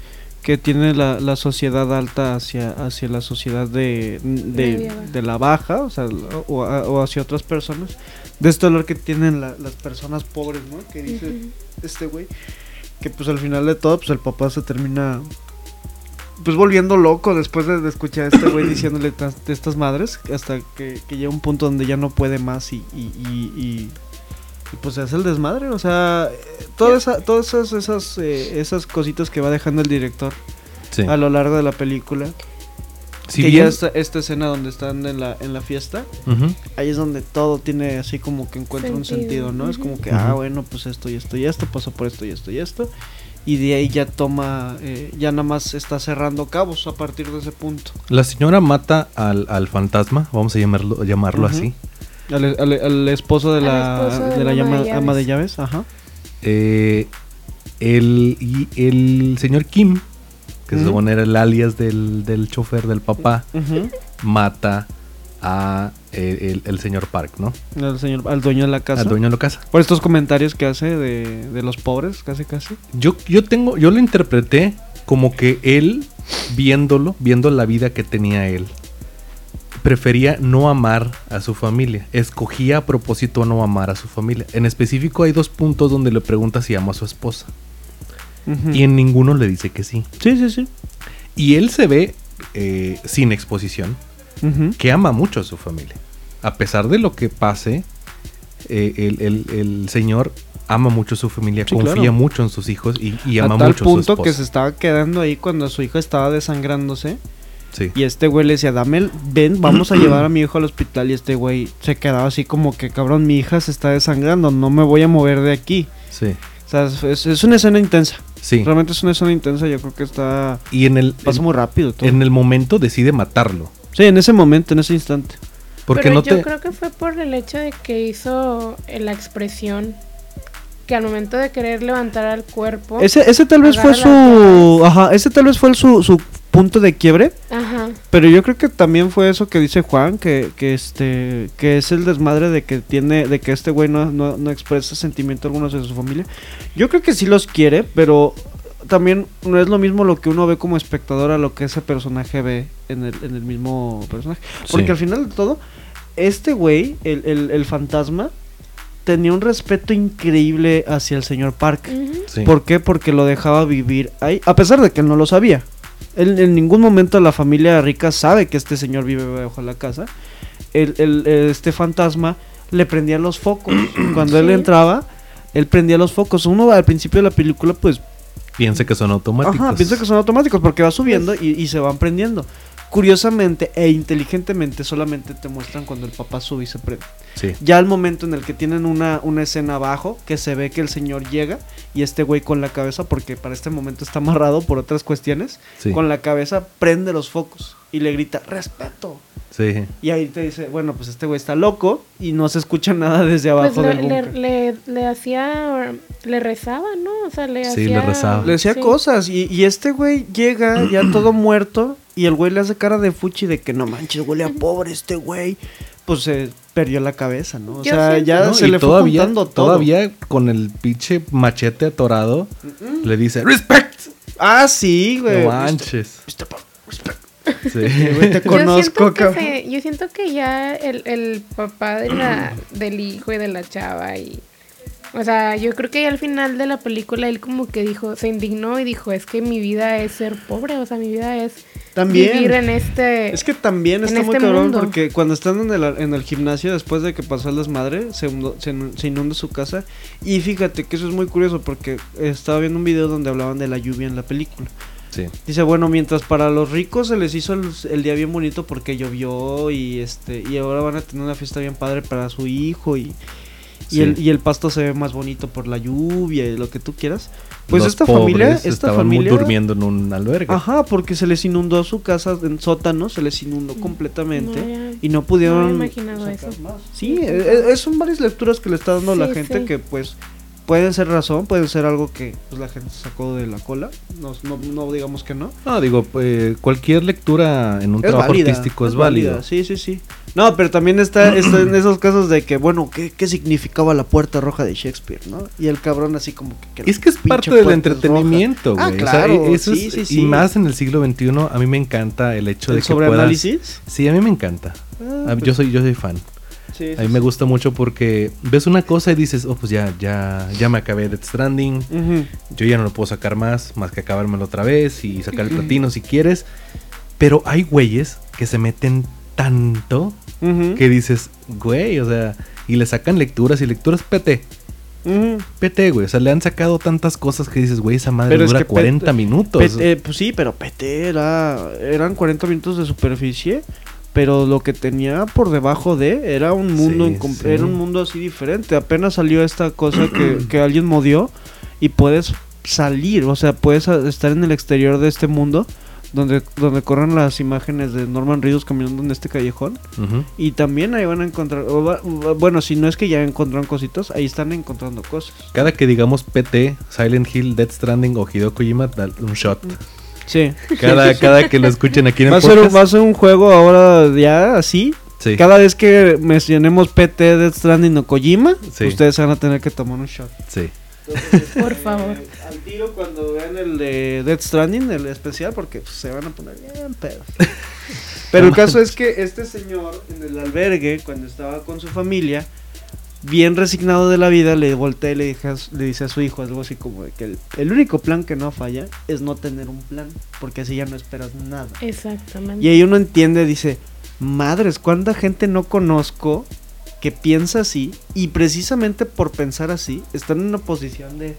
que tiene la, la sociedad alta hacia, hacia la sociedad de, de, la baja, o, sea, o, o hacia otras personas. De este olor que tienen la- las personas pobres, ¿no? Que dice este güey. Que pues al final de todo, pues el papá se termina pues volviendo loco después de, de escuchar a este güey diciéndole de estas madres hasta que, que llega un punto donde ya no puede más y, y, y, y- y, pues se hace el desmadre, o sea, toda esa, todas esas, esas, eh, esas cositas que va dejando el director Sí. a lo largo de la película, Si que bien- ya esta, esta escena donde están en la, en la fiesta, ahí es donde todo tiene así como que encuentra un Sentido, ¿no? Es como que, ah, bueno, pues esto y esto y esto, pasó por esto y esto y esto. Y de ahí ya toma, eh, ya nada más está cerrando cabos a partir de ese punto. La señora mata al, al fantasma, vamos a llamarlo, llamarlo así. Al, al- al esposo de la, esposo de de la la ama llama- de ama de llaves. llaves, ajá. Eh, el, y el señor Kim, que se Ujú. supone era el alias del, del chofer del papá, mata a eh, el, el señor Park, ¿no? Al señor, al dueño de la casa. Al dueño de la casa. Por estos comentarios que hace de, de los pobres, casi casi. Yo, yo tengo, yo lo interpreté como que él, viéndolo, viendo la vida que tenía él, prefería no amar a su familia. Escogía a propósito no amar a su familia. En específico hay dos puntos donde le pregunta si ama a su esposa. Y en ninguno le dice que sí. Sí, sí, sí. Y él se ve, eh, sin exposición, que ama mucho a su familia. A pesar de lo que pase, eh, el, el- el señor ama mucho a su familia, Sí, confía claro. mucho en sus hijos y, y a ama tal mucho a su punto que se estaba quedando ahí cuando su hijo estaba desangrándose. Sí. Y este güey le decía, dame, el- ven, vamos a llevar a mi hijo al hospital. Y este güey se quedaba así como que, cabrón, mi hija se está desangrando, no me voy a mover de aquí. Sí, O sea, es una escena intensa. Sí. Realmente es una escena intensa, yo creo que está... Y en el, Pasa muy rápido todo. en el momento decide matarlo. Sí, en ese momento, en ese instante. Porque Pero no yo te... creo que fue por el hecho de que hizo eh, la expresión que al momento de querer levantar al cuerpo. Ese, ese tal vez fue su... Ajá, ese tal vez fue el su, su punto de quiebre. Ajá. Pero yo creo que también fue eso que dice Juan, que, que este, que es el desmadre de que tiene, de que este güey no, no, no expresa sentimiento alguno hacia su familia. Yo creo que sí los quiere, pero también no es lo mismo lo que uno ve como espectador a lo que ese personaje ve en el, en el mismo personaje. Porque Sí. al final de todo, este güey, el, el, el fantasma, tenía un respeto increíble hacia el señor Park. Sí. ¿Por qué? Porque lo dejaba vivir ahí, a pesar de que él no lo sabía. Él en ningún momento la familia rica sabe que este señor vive bajo la casa. El, el- este fantasma le prendía los focos. Cuando él entraba, él prendía los focos. Uno al principio de la película, pues, Piensa que son automáticos. ajá, piensa que son automáticos porque va subiendo y, y se van prendiendo. Curiosamente e inteligentemente solamente te muestran cuando el papá sube y se prende. Sí. Ya al momento en el que tienen una, una escena abajo, que se ve que el señor llega y este güey con la cabeza, porque para este momento está amarrado por otras cuestiones, Sí. con la cabeza prende los focos y le grita, respeto. Sí. Y ahí te dice, bueno, pues este güey está loco y no se escucha nada desde Pues abajo le, del le, le, le hacía, le rezaba, ¿no? O sea, le Sí, hacía... le rezaba. Le sí. cosas y, y este güey llega ya todo muerto y el güey le hace cara de fuchi de que no manches, huele a pobre este güey. Pues se perdió la cabeza, ¿no? O Yo sea, siento- ya ¿No? se Y le todavía, fue todo. Todavía con el pinche machete atorado, le dice, ¡Respect! Ah, sí, güey. No manches. Mr. Park, respect. Sí. Güey, te Yo conozco, siento, que cabrón. se- yo siento que ya el, el papá de la, del hijo y de la chava y... O sea, yo creo que ya al final de la película él como que dijo, se indignó y dijo, es que mi vida es ser pobre, o sea, mi vida es También. vivir en este... Es que también está muy este cabrón mundo. porque cuando están en el, en el gimnasio después de que pasó el desmadre, se inunda su casa. Y fíjate que eso es muy curioso porque estaba viendo un video donde hablaban de la lluvia en la película. Sí. Dice, bueno, mientras para los ricos se les hizo el, el día bien bonito porque llovió y este y ahora van a tener una fiesta bien padre para su hijo y, y, Sí. el, y el pasto se ve más bonito por la lluvia y lo que tú quieras. Pues Los esta familia, esta familia durmiendo en un albergue. Ajá, porque se les inundó su casa en sótano, se les inundó Mm, completamente no había- y no pudieron no había imaginado sacar eso. más. Sí, eh, eh, son varias lecturas que le está dando la Sí, gente sí. que pues puede ser razón, puede ser algo que pues, la gente sacó de la cola. No, no, no digamos que no. No, digo, eh, cualquier lectura en un Es trabajo válida, artístico es, válido. Sí, sí, sí. No, pero también está, está en esos casos de que, bueno, ¿qué, qué significaba la puerta roja de Shakespeare, no? Y el cabrón así como que... que Es que es parte del es entretenimiento, güey. Ah, O sea, claro, eso sí, es- sí, Y más en el siglo XXI, a mí me encanta el hecho roja. de ¿El que puedas... sobreanálisis? Sí, a mí me encanta. Ah, A- pues, Yo soy, yo soy fan. Sí, A sí, mí me sí. gusta mucho porque ves una cosa y dices, oh, pues ya, ya, ya me acabé Death Stranding. Yo ya no lo puedo sacar más, más que acabármelo otra vez y sacar el platino si quieres. Pero hay güeyes que se meten tanto que dices, güey, o sea, y le sacan lecturas y lecturas PT. Ujú. PT, güey. O sea, le han sacado tantas cosas que dices, güey, esa madre Pero es dura que 40 PT minutos. Eh, pues sí, pero PT era, eran 40 minutos de superficie, pero lo que tenía por debajo de era un mundo, Sí, incom- sí. era un mundo así diferente. Apenas salió esta cosa que, que alguien modió y puedes salir, o sea, puedes estar en el exterior de este mundo donde, donde corren las imágenes de Norman Reedus caminando en este callejón. Y también ahí van a encontrar, va- bueno, si no es que ya encontraron cositas, ahí están encontrando cosas. Cada que digamos PT, Silent Hill, Death Stranding o Hideo Kojima, da un shot. Sí. Cada, cada que lo escuchen aquí en el Va a, ser, un- podcast. va a ser un juego ahora ya así. Sí. Cada vez que mencionemos PT, Death Stranding o Kojima, Sí. ustedes van a tener que tomar un shot. Sí. Por favor. Al tiro cuando vean el de Death Stranding, el especial, porque pues, se van a poner bien pedos. Pero el caso es que este señor en el albergue, cuando estaba con su familia, bien resignado de la vida, le voltea y le, dije a su- le dice a su hijo algo así como de que el, el único plan que no falla es no tener un plan, porque así ya no esperas nada. Exactamente. Y ahí uno entiende, dice, madres, ¿cuánta gente no conozco que piensa así? Y precisamente por pensar así, están en una posición de,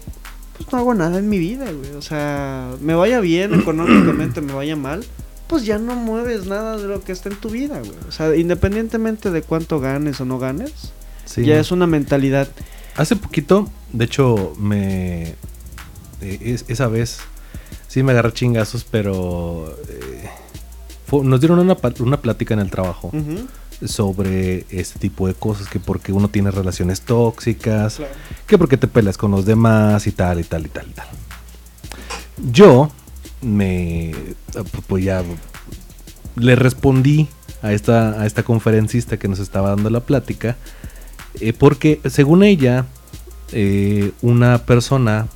pues no hago nada en mi vida, güey. O sea, me vaya bien económicamente, me vaya mal, pues ya no mueves nada de lo que está en tu vida, güey. O sea, independientemente de cuánto ganes o no ganes, sí. ya es una mentalidad. Hace poquito, de hecho, me. eh, es- esa vez sí me agarré chingazos, pero. eh, fue- nos dieron una, una plática en el trabajo sobre este tipo de cosas: que porque uno tiene relaciones tóxicas, que porque te peleas con los demás y tal, y tal, y tal, y tal. Yo me. Pues ya. Le respondí a esta, a esta conferencista que nos estaba dando la plática. Eh, porque según ella, eh, una persona,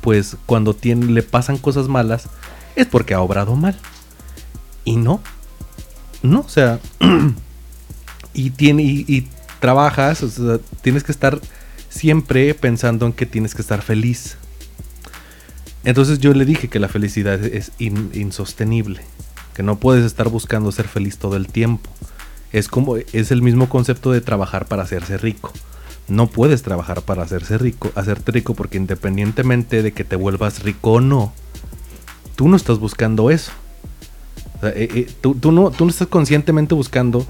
pues cuando tiene, le pasan cosas malas, es porque ha obrado mal. Y no. No, o sea. y tiene. Y, y trabajas, o sea, tienes que estar siempre pensando en que tienes que estar feliz. Entonces yo le dije que la felicidad es in- insostenible, que no puedes estar buscando ser feliz todo el tiempo. Es como es el mismo concepto de trabajar para hacerse rico. No puedes trabajar para hacerse rico, hacerte rico porque independientemente de que te vuelvas rico o no, tú no estás buscando eso. O sea, eh, eh, tú, tú no, tú no estás conscientemente buscando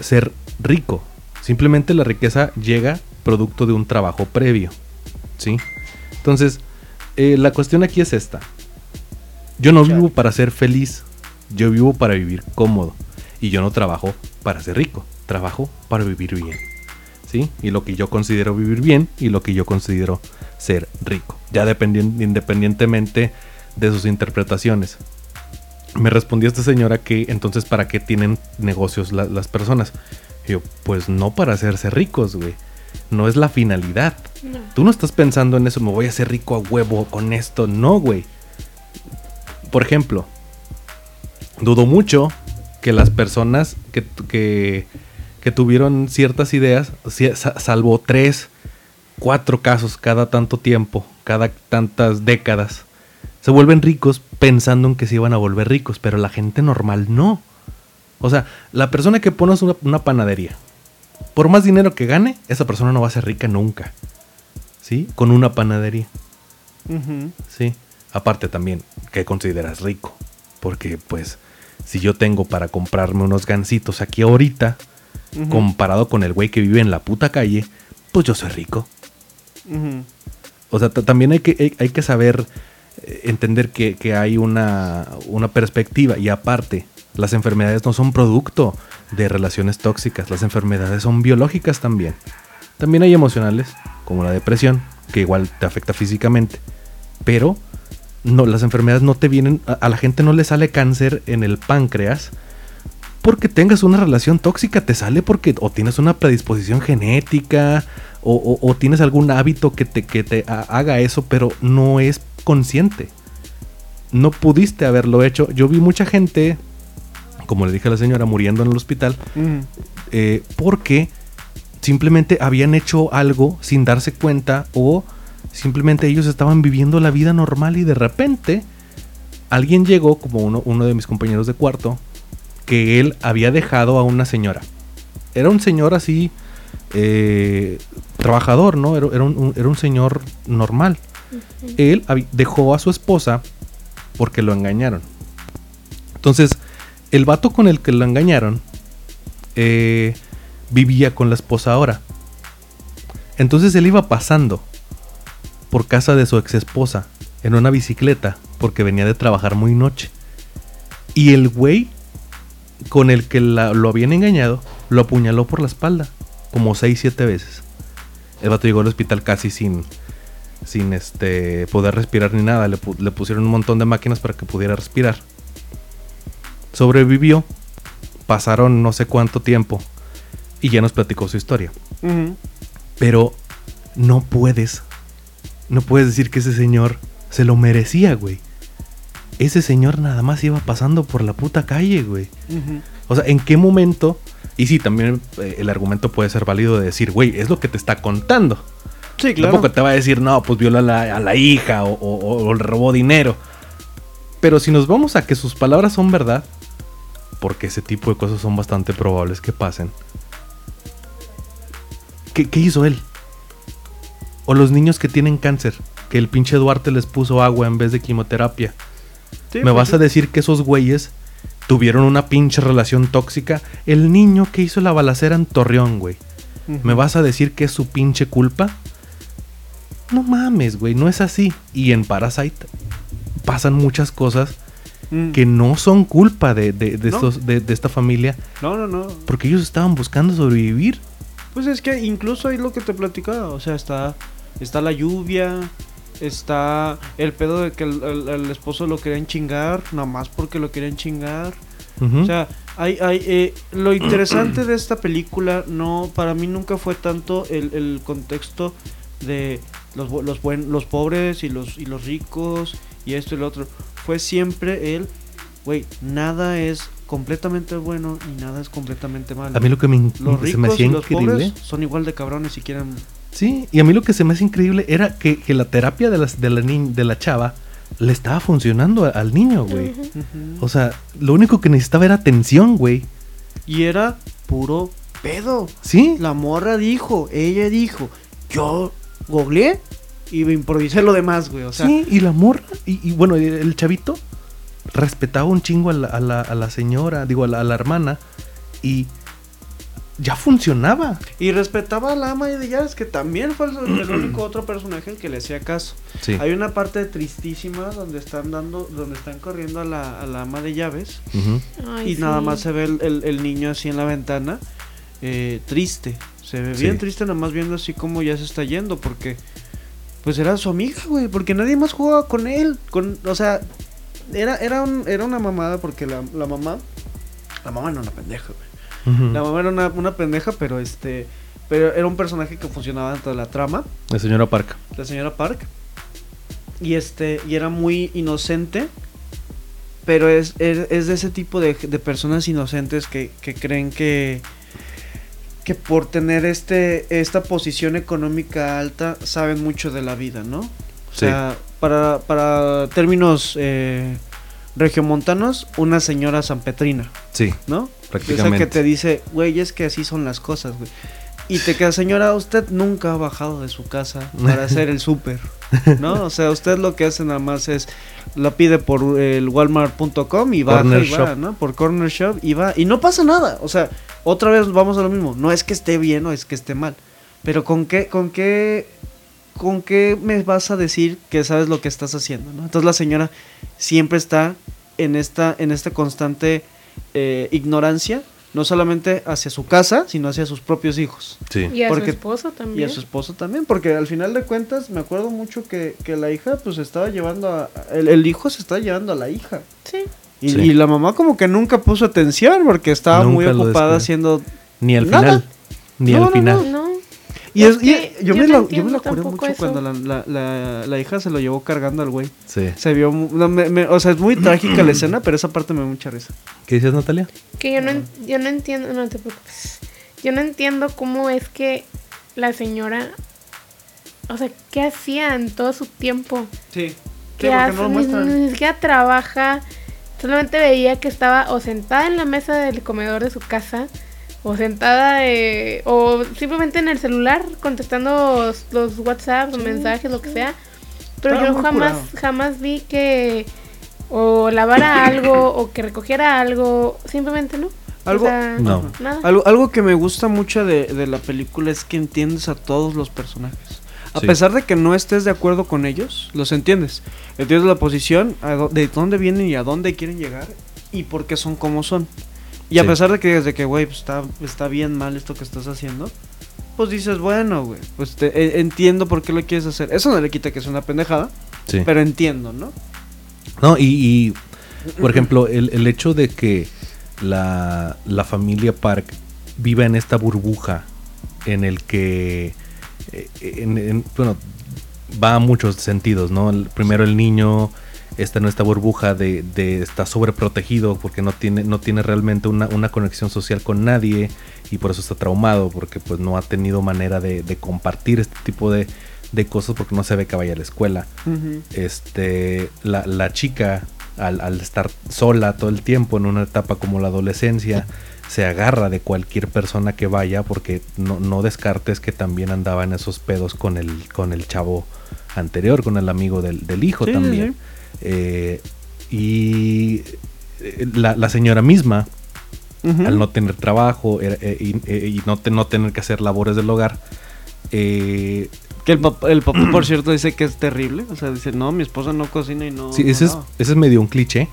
ser rico. Simplemente la riqueza llega producto de un trabajo previo. ¿Sí? Entonces, eh, la cuestión aquí es esta. Yo no vivo para ser feliz. Yo vivo para vivir cómodo. Y yo no trabajo para ser rico. Trabajo para vivir bien. ¿Sí? Y lo que yo considero vivir bien y lo que yo considero ser rico. Ya dependien- independientemente de sus interpretaciones. Me respondió esta señora que entonces para qué tienen negocios la- las personas. Y yo, pues no para hacerse ricos, güey. No es la finalidad. No. Tú no estás pensando en eso, me voy a hacer rico a huevo con esto. No, güey. Por ejemplo, dudo mucho que las personas que, que, que tuvieron ciertas ideas, salvo tres, cuatro casos cada tanto tiempo, cada tantas décadas, se vuelven ricos pensando en que se iban a volver ricos, pero la gente normal no. O sea, la persona que pone una, una panadería, por más dinero que gane, esa persona no va a ser rica nunca. ¿Sí? Con una panadería. Sí. Aparte también, ¿qué consideras rico? Porque pues, si yo tengo para comprarme unos gancitos aquí ahorita, comparado con el güey que vive en la puta calle, pues yo soy rico. O sea, ta- también hay que, hay, hay que saber eh, entender que, que hay una, una perspectiva. Y aparte, las enfermedades no son producto de relaciones tóxicas. Las enfermedades son biológicas también. También hay emocionales, como la depresión, que igual te afecta físicamente. Pero no, las enfermedades no te vienen, a, a la gente no le sale cáncer en el páncreas porque tengas una relación tóxica, te sale porque o tienes una predisposición genética o, o- o tienes algún hábito que te, que te ha- haga eso, pero no es consciente. No pudiste haberlo hecho. Yo vi mucha gente, como le dije a la señora, muriendo en el hospital Ujú. eh, porque simplemente habían hecho algo sin darse cuenta o simplemente ellos estaban viviendo la vida normal y de repente alguien llegó, como uno, uno de mis compañeros de cuarto, que él había dejado a una señora. Era un señor así, eh, trabajador, ¿no? Era, era un, un- era un señor normal. Él dejó a su esposa porque lo engañaron. Entonces, el vato con el que lo engañaron eh, vivía con la esposa ahora. Entonces él iba pasando por casa de su ex esposa en una bicicleta porque venía de trabajar muy noche. Y el güey con el que la- lo habían engañado lo apuñaló por la espalda como 6, 7 veces. El vato llegó al hospital casi sin, sin este, poder respirar ni nada. Le, pu- le pusieron un montón de máquinas para que pudiera respirar. Sobrevivió. Pasaron no sé cuánto tiempo. Y ya nos platicó su historia. Pero no puedes. No puedes decir que ese señor se lo merecía, güey. Ese señor nada más iba pasando por la puta calle, güey. O sea, ¿en qué momento? Y sí, también eh, el argumento puede ser válido de decir, güey, es lo que te está contando. Sí, claro. Tampoco te va a decir, no, pues viola a la, a la hija o, o- robó dinero. Pero si nos vamos a que sus palabras son verdad, porque ese tipo de cosas son bastante probables que pasen. ¿Qué, qué hizo él? O los niños que tienen cáncer, que el pinche Duarte les puso agua en vez de quimioterapia. Sí, ¿Me pues vas sí. a decir que esos güeyes tuvieron una pinche relación tóxica? El niño que hizo la balacera en Torreón, güey. ¿Me vas a decir que es su pinche culpa? No mames, güey, no es así. Y en Parasite pasan muchas cosas Mm. que no son culpa de, de- de No. estos, de, de esta familia, No, no, no. porque ellos estaban buscando sobrevivir. Pues es que incluso ahí lo que te platicaba, o sea, está, está la lluvia, está el pedo de que el, el- el esposo lo querían chingar, nada más porque lo querían chingar. O sea, hay, hay, eh, lo interesante de esta película, no, para mí nunca fue tanto el, el contexto de los, los, buen, los pobres y los, y los ricos y esto y lo otro. Fue siempre el, güey, nada es completamente bueno y nada es completamente malo. a mí lo que me, Los se me ricos hacía y los increíble. pobres son igual de cabrones si quieren. Sí, y a mí lo que se me hace increíble era que, que la terapia de, las, de, la ni- de la chava le estaba funcionando a- al niño, güey. O sea, lo único que necesitaba era atención, güey. Y era puro pedo. ¿Sí? La morra dijo, ella dijo, yo googleé y me improvisé lo demás, güey. O sea, sí, y la morra, y, y bueno, el, el chavito respetaba un chingo a la, a la- a la señora, digo, a la, a la hermana, y ya funcionaba. y respetaba a la ama de llaves, que también fue el, el único otro personaje que le hacía caso. Sí. Hay una parte tristísima donde están dando, donde están corriendo a la, a la ama de llaves Ujú. Ay, y nada más se ve el, el- el niño así en la ventana, eh, triste. Se ve Sí. bien triste, nada más viendo así como ya se está yendo, porque pues era su amiga, güey, porque nadie más jugaba con él. Con, o sea, era, era, un, era una mamada porque la, la mamá, la mamá era una pendeja, güey. La mamá era una, una pendeja, pero este, pero era un personaje que funcionaba dentro de la trama, La señora Parca. la señora Park. Y este, y era muy inocente. Pero es, es, es de ese tipo de, de personas inocentes que, que creen que, que por tener este, esta posición económica alta saben mucho de la vida, ¿no? O Sí. sea, para, para términos eh, regiomontanos, una señora sanpetrina, Sí, ¿no? Prácticamente. Que te dice, güey, es que así son las cosas, güey. Y te queda, señora, usted nunca ha bajado de su casa para hacer el súper, ¿no? O sea, usted lo que hace nada más es, lo pide por el walmart.com y Corner y va. ¿no? Por Corner Shop y va. Y no pasa nada, o sea, otra vez vamos a lo mismo. No es que esté bien o es que esté mal. Pero con qué, con qué, con qué me vas a decir que sabes lo que estás haciendo, ¿no? Entonces la señora siempre está en esta, en esta constante eh, ignorancia No solamente hacia su casa, sino hacia sus propios hijos. Sí. Y a Porque- su esposo Y también. a su esposo también, porque al final de cuentas me acuerdo mucho que, que la hija pues estaba llevando a... El, el hijo se estaba llevando a la hija. Sí. Y, Sí. y la mamá como que nunca puso atención porque estaba muy Nunca ocupada haciendo... Ni al Nada. final. Ni No, al no, final. No. Y, Es es, y que yo, yo me no la, yo me la curé mucho eso. cuando la, la, la, la hija se lo llevó cargando al güey. Sí. Se vio... mu- no, me- me- o sea, es muy trágica la escena, pero esa parte me da mucha risa. ¿Qué dices, Natalia? Que yo no, yo no entiendo, no te preocupes. Yo no entiendo cómo es que la señora, o sea, ¿qué hacía en todo su tiempo? Sí. ¿Qué hace? Ni, ni siquiera trabaja. Solamente veía que estaba o sentada en la mesa del comedor de su casa, o sentada, eh, o simplemente en el celular contestando los, los WhatsApp, los mensajes, lo que sea. Pero Estaba yo jamás, curado. jamás vi que o lavara algo o que recogiera algo, simplemente no. Algo- O sea, No. Nada. Algo, algo que me gusta mucho de, de la película es que entiendes a todos los personajes. A Sí. pesar de que no estés de acuerdo con ellos, los entiendes. Entiendes la posición, a de dónde vienen y a dónde quieren llegar y por qué son como son. Y a pesar de que desde que, güey, pues, está, está bien mal esto que estás haciendo, pues dices, bueno, güey, pues te- eh, entiendo por qué lo quieres hacer. Eso no le quita que es una pendejada, Sí. pero entiendo, ¿no? No, y, y, por ejemplo, el, el hecho de que la, la familia Park viva en esta burbuja en el que, eh, en- en- bueno, va a muchos sentidos, ¿no? El- primero el niño está en esta burbuja de, de está sobreprotegido porque no tiene, no tiene realmente una, una conexión social con nadie y por eso está traumado porque pues no ha tenido manera de, de compartir este tipo de, de cosas porque no se ve que vaya a la escuela. Este la, la chica al, al estar sola todo el tiempo en una etapa como la adolescencia se agarra de cualquier persona que vaya porque no, no descartes que también andaba en esos pedos con el con el chavo anterior con el amigo del, del hijo Sí, sí, también Eh, y eh, la, la señora misma al no tener trabajo eh, y, eh, y no, te- no tener que hacer labores del hogar eh, Que el papá, el papá, por cierto, dice que es terrible. O sea, dice, no, mi esposa no cocina y no... Sí, no ese es, lava". ese es medio un cliché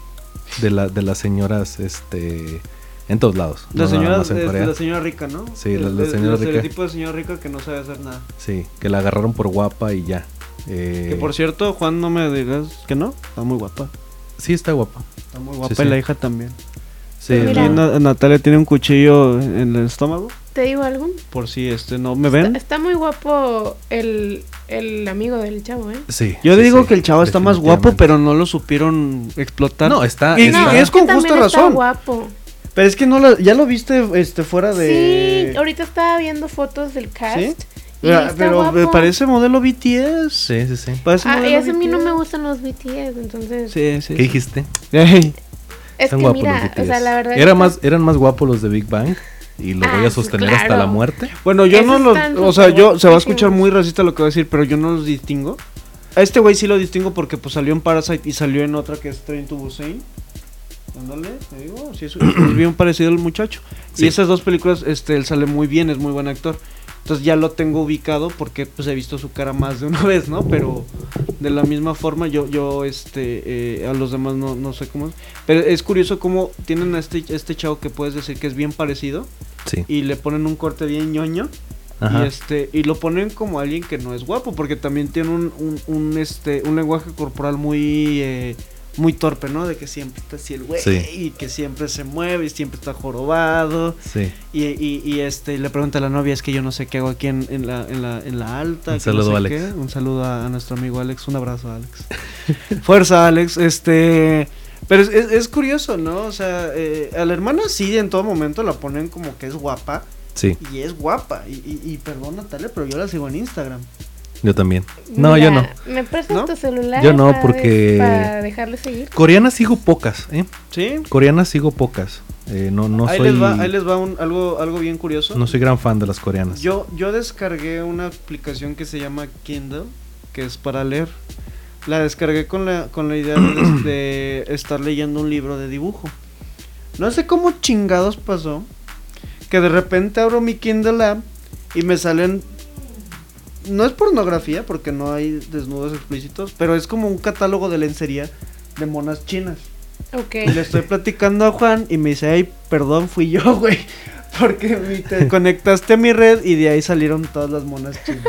de, la, de las señoras este, en todos lados. La no señora, es la señora rica, ¿no? Sí, la- El- la el- señora el rica. estereotipo de señora rica que no sabe hacer nada. Sí, que la agarraron por guapa y ya. Eh, Que por cierto, Juan, no me digas que no. Está muy guapa. Sí, está guapa. Está muy guapa Sí, y sí. la hija también. Sí, Mira. Y Na- Natalia tiene un cuchillo en el estómago. ¿Te digo algo? Por si este no me ven. Está, está muy guapo el, el amigo del chavo, ¿eh? sí, Yo sí, digo sí, que el chavo está más guapo, pero no lo supieron explotar. No, está- Y, es con que justa también está razón. guapo. Pero es que no la- ya lo viste este fuera de. Sí, ahorita estaba viendo fotos del cast. ¿Sí? Pero, está pero me guapo. parece modelo BTS. Sí, sí, sí. Parece Ah, y a mí no me gustan los BTS, entonces... Sí, sí. ¿Qué dijiste? Es Están que guapos mira, los o sea, la verdad... Era que- más, eran más guapos los de Big Bang y lo voy Ah, a sostener hasta la muerte. Bueno, yo Esos no los. O sea, yo se va a escuchar muy racista lo que voy a decir, pero yo no los distingo. A este güey sí lo distingo porque pues salió en Parasite y salió en otra que es Train to Busan. Ándale, te digo, sí, es, es bien parecido el muchacho. Sí. Y esas dos películas, este, él sale muy bien, es muy buen actor. Entonces ya lo tengo ubicado porque pues he visto su cara más de una vez, ¿no? Pero de la misma forma yo, yo, este, eh, a los demás no, no sé cómo es. Pero es curioso cómo tienen a este, este chavo que puedes decir que es bien parecido Sí. y le ponen un corte bien ñoño. Ajá. Y este, y lo ponen como alguien que no es guapo, porque también tiene un, un, un, este, un lenguaje corporal muy eh, muy torpe, ¿no? De que siempre está así el güey Sí. y que siempre se mueve y siempre está jorobado. Sí. Y, y, y, este le pregunta a la novia, es que yo no sé qué hago aquí en, en la, en, la, en la alta. Un que no saludo, sé Alex. qué. Un saludo a, a nuestro amigo Alex, un abrazo Alex. Fuerza Alex, este... Pero es, es, es curioso, ¿no? O sea, eh, a la hermana sí en todo momento la ponen como que es guapa. Sí, Y es guapa. Y, y, y perdón, Natalia, pero yo la sigo en Instagram. Yo también. No, yo no. ¿Me prestas ¿No? tu celular? Yo no, para porque- de- Para dejarle seguir. Coreanas sigo pocas, ¿eh? ¿Sí? Coreanas sigo pocas. Eh, no, no ahí, soy. les va, ahí les va un, algo, algo bien curioso. No soy gran fan de las coreanas. Yo, yo descargué una aplicación que se llama Kindle, que es para leer. La descargué con la, con la idea de, de estar leyendo un libro de dibujo. No sé cómo chingados pasó que de repente abro mi Kindle app y me salen... No es pornografía porque no hay desnudos explícitos, pero es como un catálogo de lencería de monas chinas. Ok. Y le estoy platicando a Juan y me dice, ay, perdón, fui yo, güey. Porque te conectaste a mi red y de ahí salieron todas las monas chinas.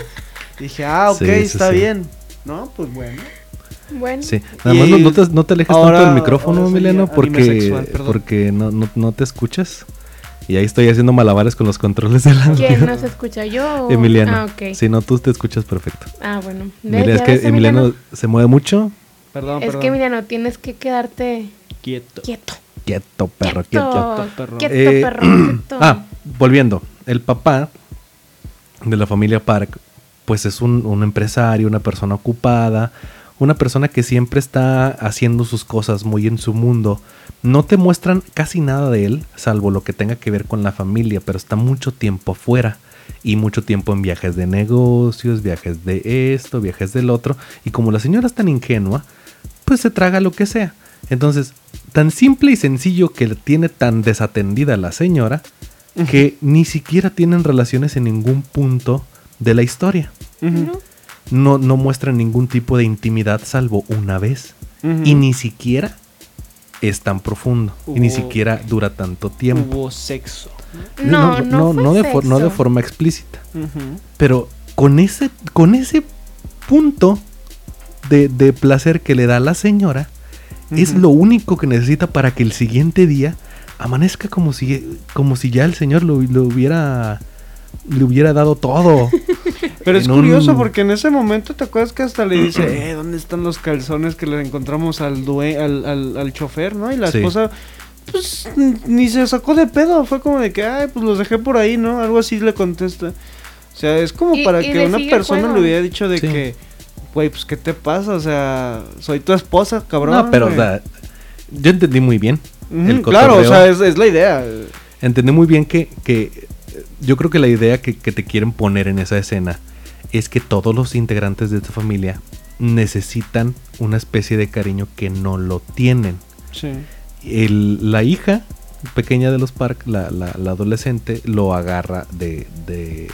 Dije, ah, ok, Sí, está sí. bien. No, pues bueno. Bueno. Sí, nada más no, te, no te alejes ahora- tanto del micrófono, anime porque, porque no, no, no te escuchas. Y ahí estoy haciendo malabares con los controles del audio. ¿Quién nos escucha? ¿Yo? o- Emiliano. Ah, ok. Si no, tú te escuchas perfecto. Ah, bueno. Mira, es ¿Ya que ves, Emiliano se mueve mucho. Perdón, Es perdón. que, Emiliano, tienes que quedarte Quieto. quieto. Quieto, perro, quieto. Quieto, perro. Quieto, Eh, perro. Quieto. Ah, volviendo. El papá de la familia Park, pues es un, un empresario, una persona ocupada, una persona que siempre está haciendo sus cosas muy en su mundo. No te muestran casi nada de él, salvo lo que tenga que ver con la familia, pero está mucho tiempo afuera y mucho tiempo en viajes de negocios, viajes de esto, viajes del otro. Y como la señora es tan ingenua, pues se traga lo que sea. Entonces, tan simple y sencillo que tiene tan desatendida la señora, que ni siquiera tienen relaciones en ningún punto de la historia. No, no muestran ningún tipo de intimidad salvo una vez. Y ni siquiera es tan profundo. Y ni siquiera dura tanto tiempo. Hubo sexo. No, no, fue no de, for- no de sexo. forma explícita. Pero con ese, con ese punto de, de placer que le da a la señora, es lo único que necesita para que el siguiente día amanezca como si, como si ya el señor lo, lo hubiera le hubiera dado todo. Pero es curioso un- porque en ese momento te acuerdas que hasta le dice, eh, ¿dónde están los calzones que le encontramos al, due al, al, al chofer, no? Y la Sí. esposa, pues, ni se sacó de pedo. Fue como de que, ay, pues los dejé por ahí, ¿no? Algo así le contesta. O sea, es como Y- para y que una persona le hubiera dicho de Sí. que, güey, pues, ¿qué te pasa? O sea, soy tu esposa, cabrón. no, pero o güey". sea, yo entendí muy bien. Ujú, el claro, o sea, es, es la idea. Entendí muy bien que, que yo creo que la idea que, que te quieren poner en esa escena es que todos los integrantes de esta familia necesitan una especie de cariño que no lo tienen. Sí. El- la hija pequeña de los Park, la, la- la adolescente, lo agarra de, de,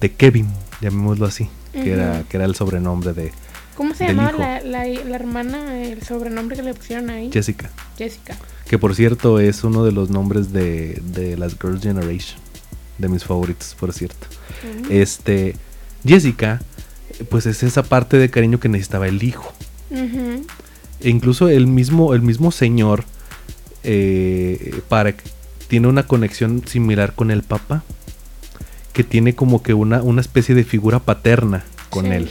de Kevin, llamémoslo así, que, era, que era el sobrenombre de ¿Cómo se llamaba la, la, la hermana, el sobrenombre que le pusieron ahí? Jessica. Jessica. Que por cierto es uno de los nombres de, de las Girls' Generation, de mis favoritos, por cierto. Este, Jessica, pues es esa parte de cariño que necesitaba el hijo. E incluso el mismo, el mismo señor eh, tiene una conexión similar con el papá. Que tiene como que una, una especie de figura paterna con Sí. él.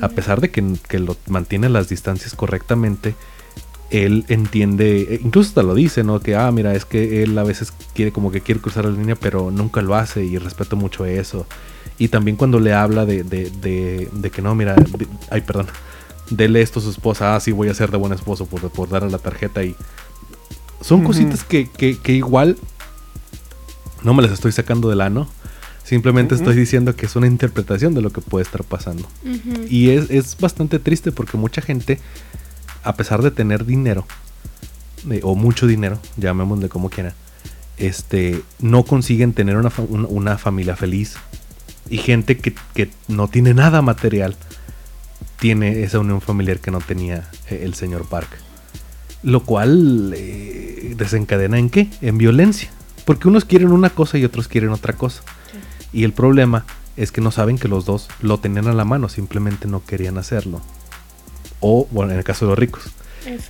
A pesar de que, que lo mantiene a las distancias correctamente, él entiende, e incluso hasta lo dice, ¿no? Que, ah, mira, es que él a veces quiere como que quiere cruzar la línea, pero nunca lo hace y respeto mucho eso. Y también cuando le habla de, de, de, de que no, mira, de- ay, perdón, dele esto a su esposa, ah, sí, voy a ser de buen esposo por, por darle la tarjeta y... Son cositas que, que, que igual no me las estoy sacando del ano. Simplemente estoy diciendo que es una interpretación de lo que puede estar pasando. Y es, es bastante triste porque mucha gente, a pesar de tener dinero, eh, o mucho dinero, llamémosle como quiera, este, no consiguen tener una, fa- una- una familia feliz. Y gente que, que no tiene nada material, tiene esa unión familiar que no tenía eh, el señor Park. Lo cual eh, desencadena en qué? En violencia. Porque unos quieren una cosa y otros quieren otra cosa. Y el problema es que no saben que los dos lo tenían a la mano, simplemente no querían hacerlo. O, bueno, en el caso de los ricos.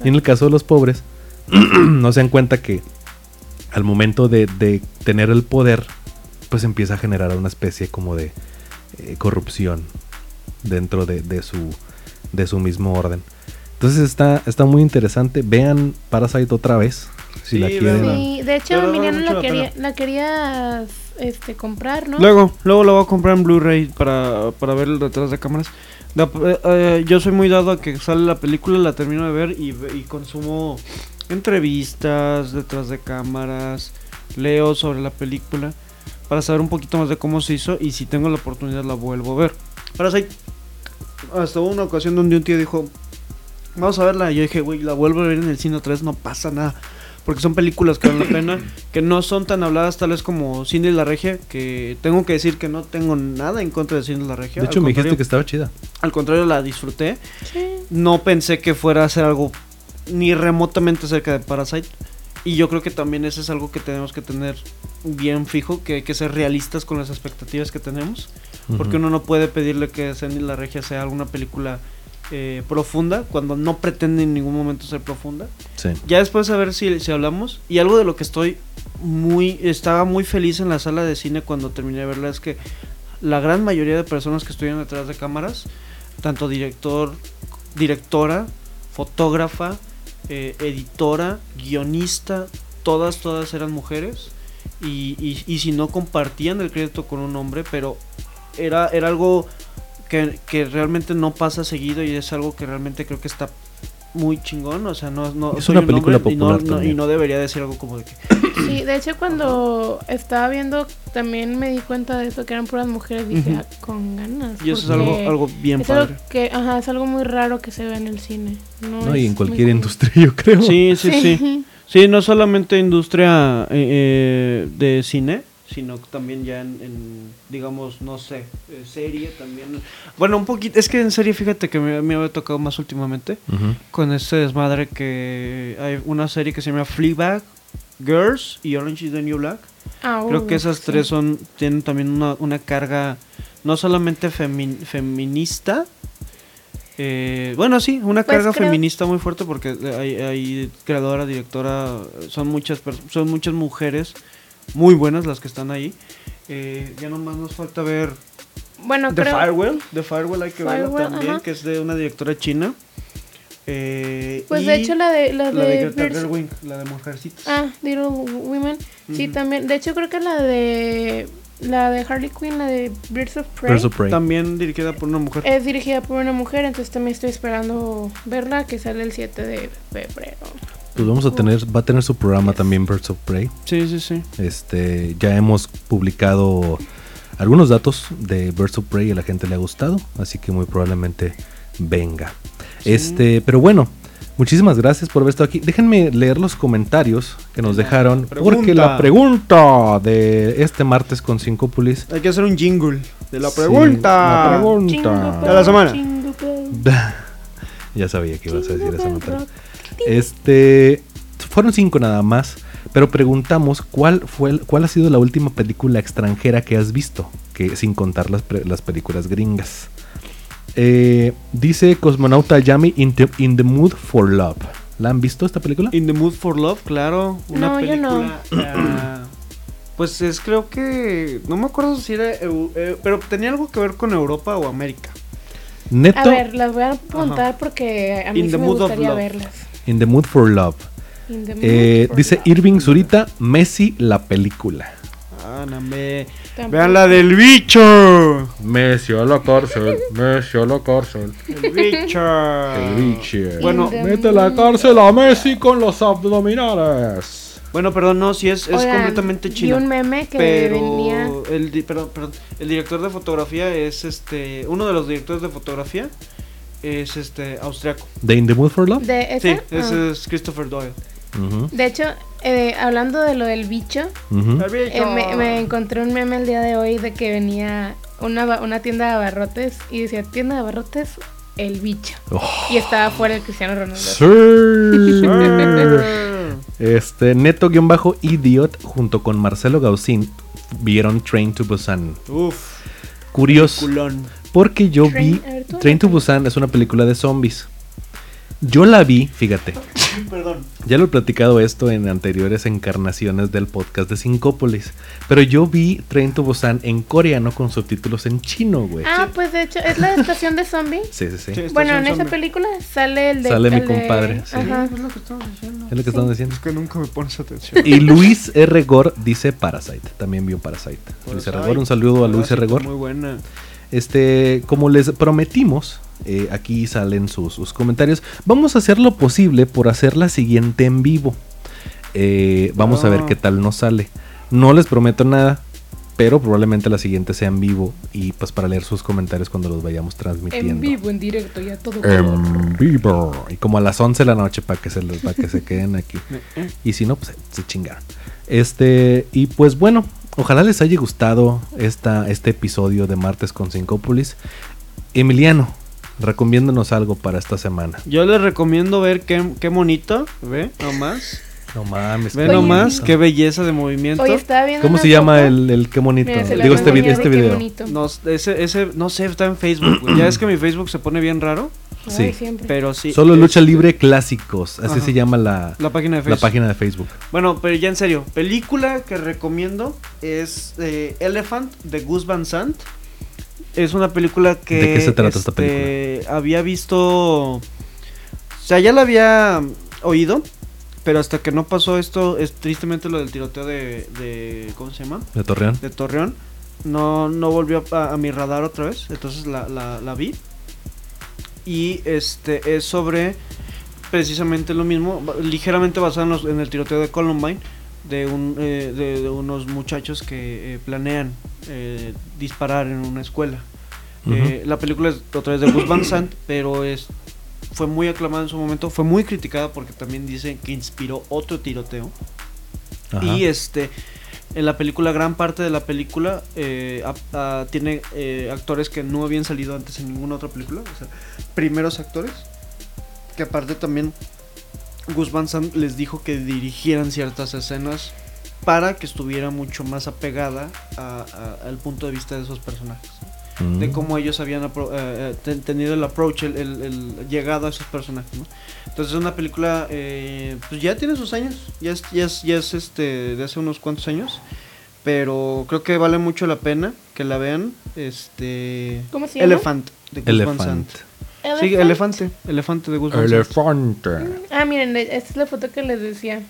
Y en el caso de los pobres, no se dan cuenta que al momento de, de tener el poder, pues empieza a generar una especie como de eh, corrupción dentro de, de su, de su mismo orden. Entonces está, está muy interesante. Vean Parasite otra vez. Si Sí, la quieren. Sí, de hecho, Emiliano la la quería, pena. la querías este, comprar, ¿no? Luego, luego la voy a comprar en Blu-ray para, para ver el detrás de cámaras. La- eh, eh, yo soy muy dado a que sale la película, la termino de ver y, ve- y consumo entrevistas detrás de cámaras, leo sobre la película para saber un poquito más de cómo se hizo y si tengo la oportunidad la vuelvo a ver. Parasite, hasta hubo una ocasión donde un tío dijo, vamos a verla y yo dije, güey, la vuelvo a ver en el cine otra vez, no pasa nada. Porque son películas que valen la pena, que no son tan habladas tal vez como Cine de la Regia, que tengo que decir que no tengo nada en contra de Cine de la Regia. De hecho, me dijiste que estaba chida. Al contrario, la disfruté. Sí. No pensé que fuera a ser algo ni remotamente cerca de Parasite. Y yo creo que también eso es algo que tenemos que tener bien fijo, que hay que ser realistas con las expectativas que tenemos. Porque Ujú. uno no puede pedirle que Zen y la Regia sea alguna película eh, profunda cuando no pretende en ningún momento ser profunda. Sí. Ya después a ver si, si hablamos. Y algo de lo que estoy muy. Estaba muy feliz en la sala de cine cuando terminé de verla es que la gran mayoría de personas que estuvieron detrás de cámaras, tanto director, directora, fotógrafa, eh, editora, guionista, todas, todas eran mujeres. Y, y, y si no compartían el crédito con un hombre, pero era, era algo que, que realmente no pasa seguido y es algo que realmente creo que está muy chingón. O sea, no, no Es soy una un película hombre y no- popular no- y no debería decir algo como de que Sí, de hecho cuando estaba viendo también me di cuenta de eso, que eran puras mujeres, dije. "Ah, con ganas. Y eso es algo, algo bien es padre. algo que, ajá, es algo muy raro que se ve en el cine. No, No, y en cualquier industria, yo creo. Sí, sí, sí. Sí, no solamente industria eh, eh, de cine, sino también ya en, en, digamos, no sé, eh, serie también. Bueno, un poquito, es que en serie fíjate que me, me había tocado más últimamente con este desmadre que hay una serie que se llama Fleabag, Girls y Orange is the New Black. Ah, Creo uh, que esas sí. tres son tienen también una, una carga no solamente femin- feminista, eh, bueno, sí, una Pues carga creo- feminista muy fuerte porque hay, hay creadora, directora, son muchas son muchas mujeres muy buenas las que están ahí. Eh, ya nomás nos falta ver Bueno, The creo... Firewall, The Firewall hay que verla Firewall, también, ajá. que es de una directora china. Eh, Pues y de hecho la de... La la de de Greta Gerwig, la de Mujercitas. Ah, Little Women. Sí, también. De hecho, creo que la de. La de Harley Quinn, la de Birds of Prey. Birds of Prey. También dirigida por una mujer. Es dirigida por una mujer, entonces también estoy esperando verla, que sale el 7 de febrero. Pues vamos a tener, va a tener su programa también Birds of Prey. Sí, sí, sí. Este, ya hemos publicado algunos datos de Birds of Prey y a la gente le ha gustado, así que muy probablemente venga. Sí. Este, pero bueno, muchísimas gracias por haber estado aquí. Déjenme leer los comentarios que nos dejaron, pregunta. porque la pregunta de este martes con Sincopolis Hay que hacer un jingle de la Sí, pregunta. la pregunta. Jingle De la semana. jingle ya sabía que ibas a decir esa nota. Este, fueron cinco nada más, pero preguntamos cuál fue, cuál ha sido la última película extranjera que has visto, que sin contar las, pre- las películas gringas. Eh, dice Cosmonauta Yami in the, in the Mood for Love. ¿La han visto esta película? In the Mood for Love, claro. Una No, yo no. película. ah, pues es, creo que. No me acuerdo si era. eh, pero tenía algo que ver con Europa o América. Neto, A ver, las voy a apuntar porque a mí In sí me gustaría verlas. In the Mood for Love. In the mood Eh, for dice love. Irving Zurita, Messi, la película. Ah, no me. Tampoco. Vean la del bicho. Messi a la cárcel, Messi a la cárcel. El bicho. Bueno, In the mete a la cárcel a Messi con los abdominales. Bueno, perdón, no, sí es, es Oigan, completamente chino. un meme que pero venía. el di- perdón, perdón, el director de fotografía es este uno de los directores de fotografía es este austriaco. ¿De In the Mood for Love? De esa. Sí, Ah. ese es Christopher Doyle. De hecho, eh, hablando de lo del bicho, eh, me, me encontré un meme el día de hoy de que venía una, una tienda de abarrotes y decía tienda de abarrotes, el bicho. Oh. Y estaba fuera el Cristiano Ronaldo. Sí. Este, Neto-Idiot junto con Marcelo Gaucín vieron Train to Busan. Uf, Curioso, culón. Porque yo Train- vi ver, Train to. Busan es una película de zombies. Yo la vi, fíjate, Perdón. ya lo he platicado esto en anteriores encarnaciones del podcast de Sincópolis, pero yo vi Train to Busan en coreano con subtítulos en chino, güey. Ah, pues de hecho, es la estación de zombies. Sí, sí, sí. Sí. Bueno, en esa película sale el de. Sale mi de- compadre, sí. Ajá. Es lo que estamos diciendo. Es lo que estamos diciendo. Es que nunca me pones atención. Y Luis R. Gore dice Parasite. También vio Parasite. Luis R. Gore, un saludo a Luis R. Gore. Muy buena. Este, como les prometimos, eh, aquí salen sus, sus comentarios. Vamos a hacer lo posible por hacer la siguiente en vivo. Eh, vamos a ver Ah. qué tal nos sale. No les prometo nada, pero probablemente la siguiente sea en vivo y pues para leer sus comentarios cuando los vayamos transmitiendo. En vivo, en directo, ya todo. En vivo. Y como a las 11 de la noche para que se les, para que se queden aquí. Y si no, pues se chingaron. Este, y pues bueno, ojalá les haya gustado esta, este episodio de Martes con Sincópolis. Emiliano, recomiéndanos algo para esta semana. Yo les recomiendo ver qué, qué monito, ve, nomás. No mames. Ve nomás, bonito. qué belleza de movimiento. Oye, estaba viendo ¿Cómo se llama el, el qué bonito? Mira, Digo, este, vi- este video. bonito. No, ese, ese, no sé, está en Facebook. Ya es que mi Facebook se pone bien raro, Ay, Sí. siempre. pero sí. Solo es Lucha Libre Clásicos, así Ajá. se llama la, La página de la Facebook. página de Facebook. Bueno, pero ya en serio, película que recomiendo es eh, Elephant de Gus Van Sant. Es una película que... ¿De qué se trata esta este, Había visto... O sea, ya la había oído, pero hasta que no pasó esto, es tristemente lo del tiroteo de... de ¿Cómo se llama? De Torreón. De Torreón. No, no volvió a, a mi radar otra vez, entonces la, la, la vi. Y este es sobre precisamente lo mismo, ligeramente basado en, los- en el tiroteo de Columbine, de, un, eh, de, de unos muchachos que eh, planean eh, disparar en una escuela. Eh, la película es otra vez de Gus Van Sant, pero es fue muy aclamada en su momento, fue muy criticada porque también dicen que inspiró otro tiroteo. Ajá. Y este, en la película, gran parte de la película eh, tiene eh, actores que no habían salido antes en ninguna otra película, o sea, primeros actores, que aparte también Gus Van Sant les dijo que dirigieran ciertas escenas para que estuviera mucho más apegada al punto de vista de esos personajes. Mm. de cómo ellos habían eh, eh, ten- tenido el approach, el, el- el llegado a esos personajes, ¿no? Entonces es una película, eh, pues ya tiene sus años, ya es, ya es, ya es este, de hace unos cuantos años, pero creo que vale mucho la pena que la vean, este... ¿Cómo se llama? Elephant, de Gus Van Sant. Elefant. Sí, elefante, elefante de Gus Van Sant. Elefante. Ah, miren, esta es la foto que les decía.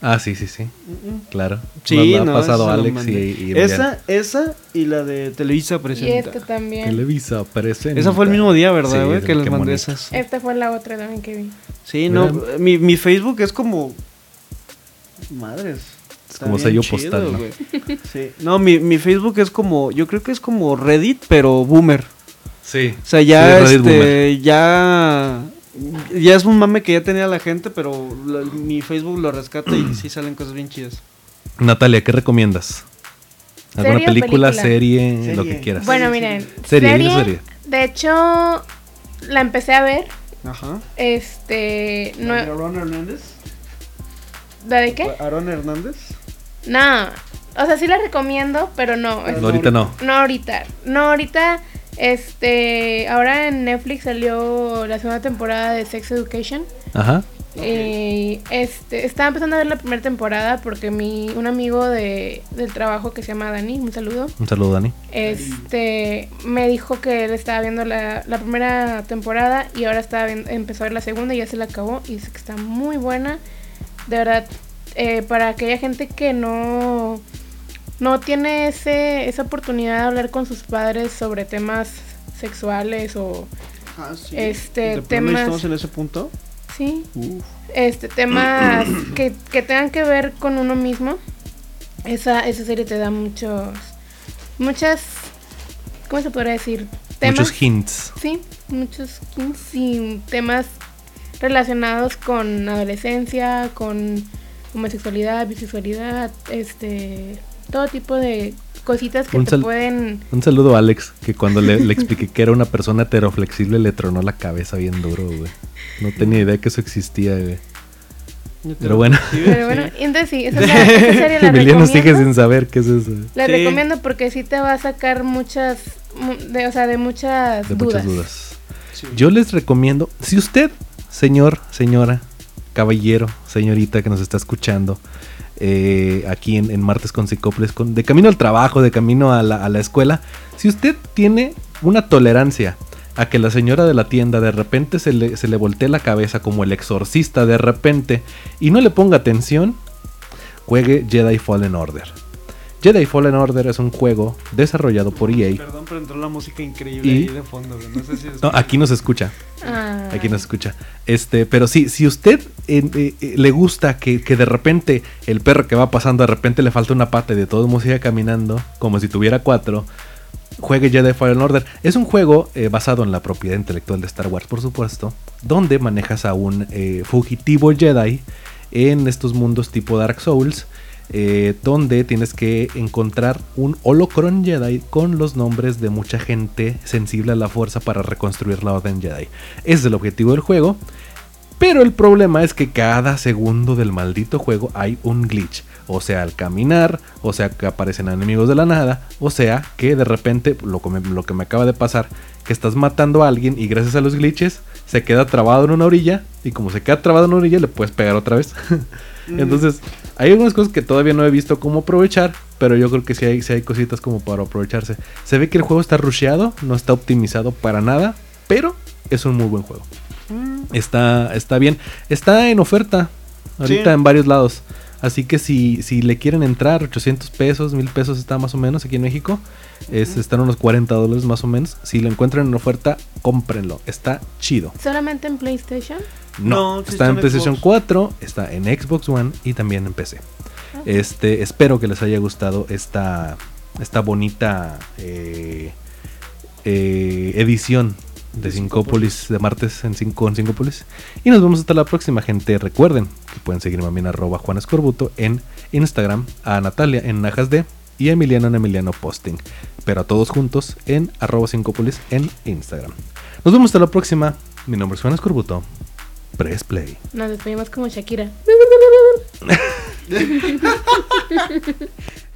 Ah, sí, sí, sí. Mm, mm. Claro. Sí, Nos la ha no, pasado Alex y, y Esa, esa y la de Televisa Y presenta. esta también. Televisa presenta. Esa fue el mismo día, ¿verdad, güey? que les mandé esas. Esta fue la otra también que vi. Sí, no, mi, mi Facebook es como... Madres. Es como sello chido, postal, ¿no? güey. Sí. No, mi, mi Facebook es como... Yo creo que es como Reddit, pero boomer. Sí. O sea, ya, Sí, este, ya... Ya es un mame que ya tenía la gente, pero la- mi Facebook lo rescata y sí salen cosas bien chidas. Natalia, ¿qué recomiendas? ¿Alguna ¿Serie o película, película? serie, lo que quieras? Bueno, sí, miren. Serie, serie. De hecho, la empecé a ver. Ajá. Este. No, ¿La de Aaron Hernández? ¿La de qué? ¿Aaron Hernández? No. O sea, sí la recomiendo, pero no. Pero No, ahorita no. No ahorita. No ahorita. Este. Ahora en Netflix salió la segunda temporada de Sex Education. Ajá. Eh, este, estaba empezando a ver la primera temporada porque mi, un amigo de, del trabajo que se llama Dani, un saludo, Un saludo, Dani. este, me dijo que él estaba viendo la, la primera temporada y ahora estaba empezó a ver la segunda y ya se la acabó y dice que está muy buena. De verdad, eh, para aquella gente que no, no tiene ese, esa oportunidad de hablar con sus padres sobre temas sexuales o Ah, sí. Este, ¿De temas- estamos en ese punto? sí, Uf. este temas que, que tengan que ver con uno mismo esa, esa serie te da muchos muchas ¿cómo se podría decir? temas Muchos hints. sí muchos hints y temas relacionados con adolescencia con homosexualidad bisexualidad este todo tipo de cositas que Un te pueden Un saludo a Alex, que cuando le, le expliqué que era una persona heteroflexible le tronó la cabeza bien duro, güey. No tenía idea que eso existía, güey. Pero bueno. Pero bueno entonces sí esa, es la- esa serie la Emiliano sigue recomiendo. sin saber qué es eso. La Sí. recomiendo porque sí te va a sacar muchas, mu- de, o sea, de muchas De dudas. muchas dudas. Sí. Yo les recomiendo, si usted, señor, señora, caballero, señorita que nos está escuchando, eh, aquí en, Martes con Psicópolis, con, de camino al trabajo, de camino a la, a la escuela, si usted tiene una tolerancia a que la señora de la tienda de repente se le, se le voltee la cabeza como el exorcista de repente y no le ponga atención, juegue Jedi Fallen Order. Jedi Fallen Order es un juego desarrollado por EA. Perdón, pero entró la música increíble Y- ahí de fondo. No sé si es... No, aquí nos escucha. Ah. Aquí nos escucha. Este, pero sí, si usted eh, eh, le gusta que, que de repente el perro que va pasando de repente le falta una pata y de todos modos siga caminando como si tuviera cuatro, juegue Jedi Fallen Order. Es un juego eh, basado en la propiedad intelectual de Star Wars, por supuesto, donde manejas a un eh, fugitivo Jedi en estos mundos tipo Dark Souls. Eh, donde tienes que encontrar un holocron Jedi con los nombres de mucha gente sensible a la fuerza para reconstruir la Orden Jedi. Ese es el objetivo del juego. Pero el problema es que cada segundo del maldito juego hay un glitch. O sea, al caminar, o sea, que aparecen enemigos de la nada, o sea, que de repente, lo lo que me acaba de pasar, que estás matando a alguien y gracias a los glitches se queda trabado en una orilla y como se queda trabado en una orilla le puedes pegar otra vez. Entonces, hay algunas cosas que todavía no he visto cómo aprovechar, pero yo creo que sí hay, sí hay cositas como para aprovecharse. Se ve que el juego está rusheado, no está optimizado para nada, pero es un muy buen juego. Mm. Está, está bien. Está en oferta ahorita Sí. en varios lados. Así que si, si le quieren entrar, 800 pesos, 1000 pesos está más o menos aquí en México. Es, están unos 40 dólares más o menos. Si lo encuentran en oferta, cómprenlo. Está chido. ¿Solamente en PlayStation? No, está está en PlayStation Xbox. 4, está en Xbox One y también en PC. Este, espero que les haya gustado esta, esta bonita eh, eh, edición de Sincópolis, de martes en 5 en Sincópolis. Y nos vemos hasta la próxima, gente. Recuerden que pueden seguirme a mí en arroba Juan Escorbuto en Instagram, a Natalia en Najas D y a Emiliano en Emiliano Posting. Pero a todos juntos en arroba Sincópolis en Instagram. Nos vemos hasta la próxima. Mi nombre es Juan Escorbuto. Press Play. Nos despedimos como Shakira.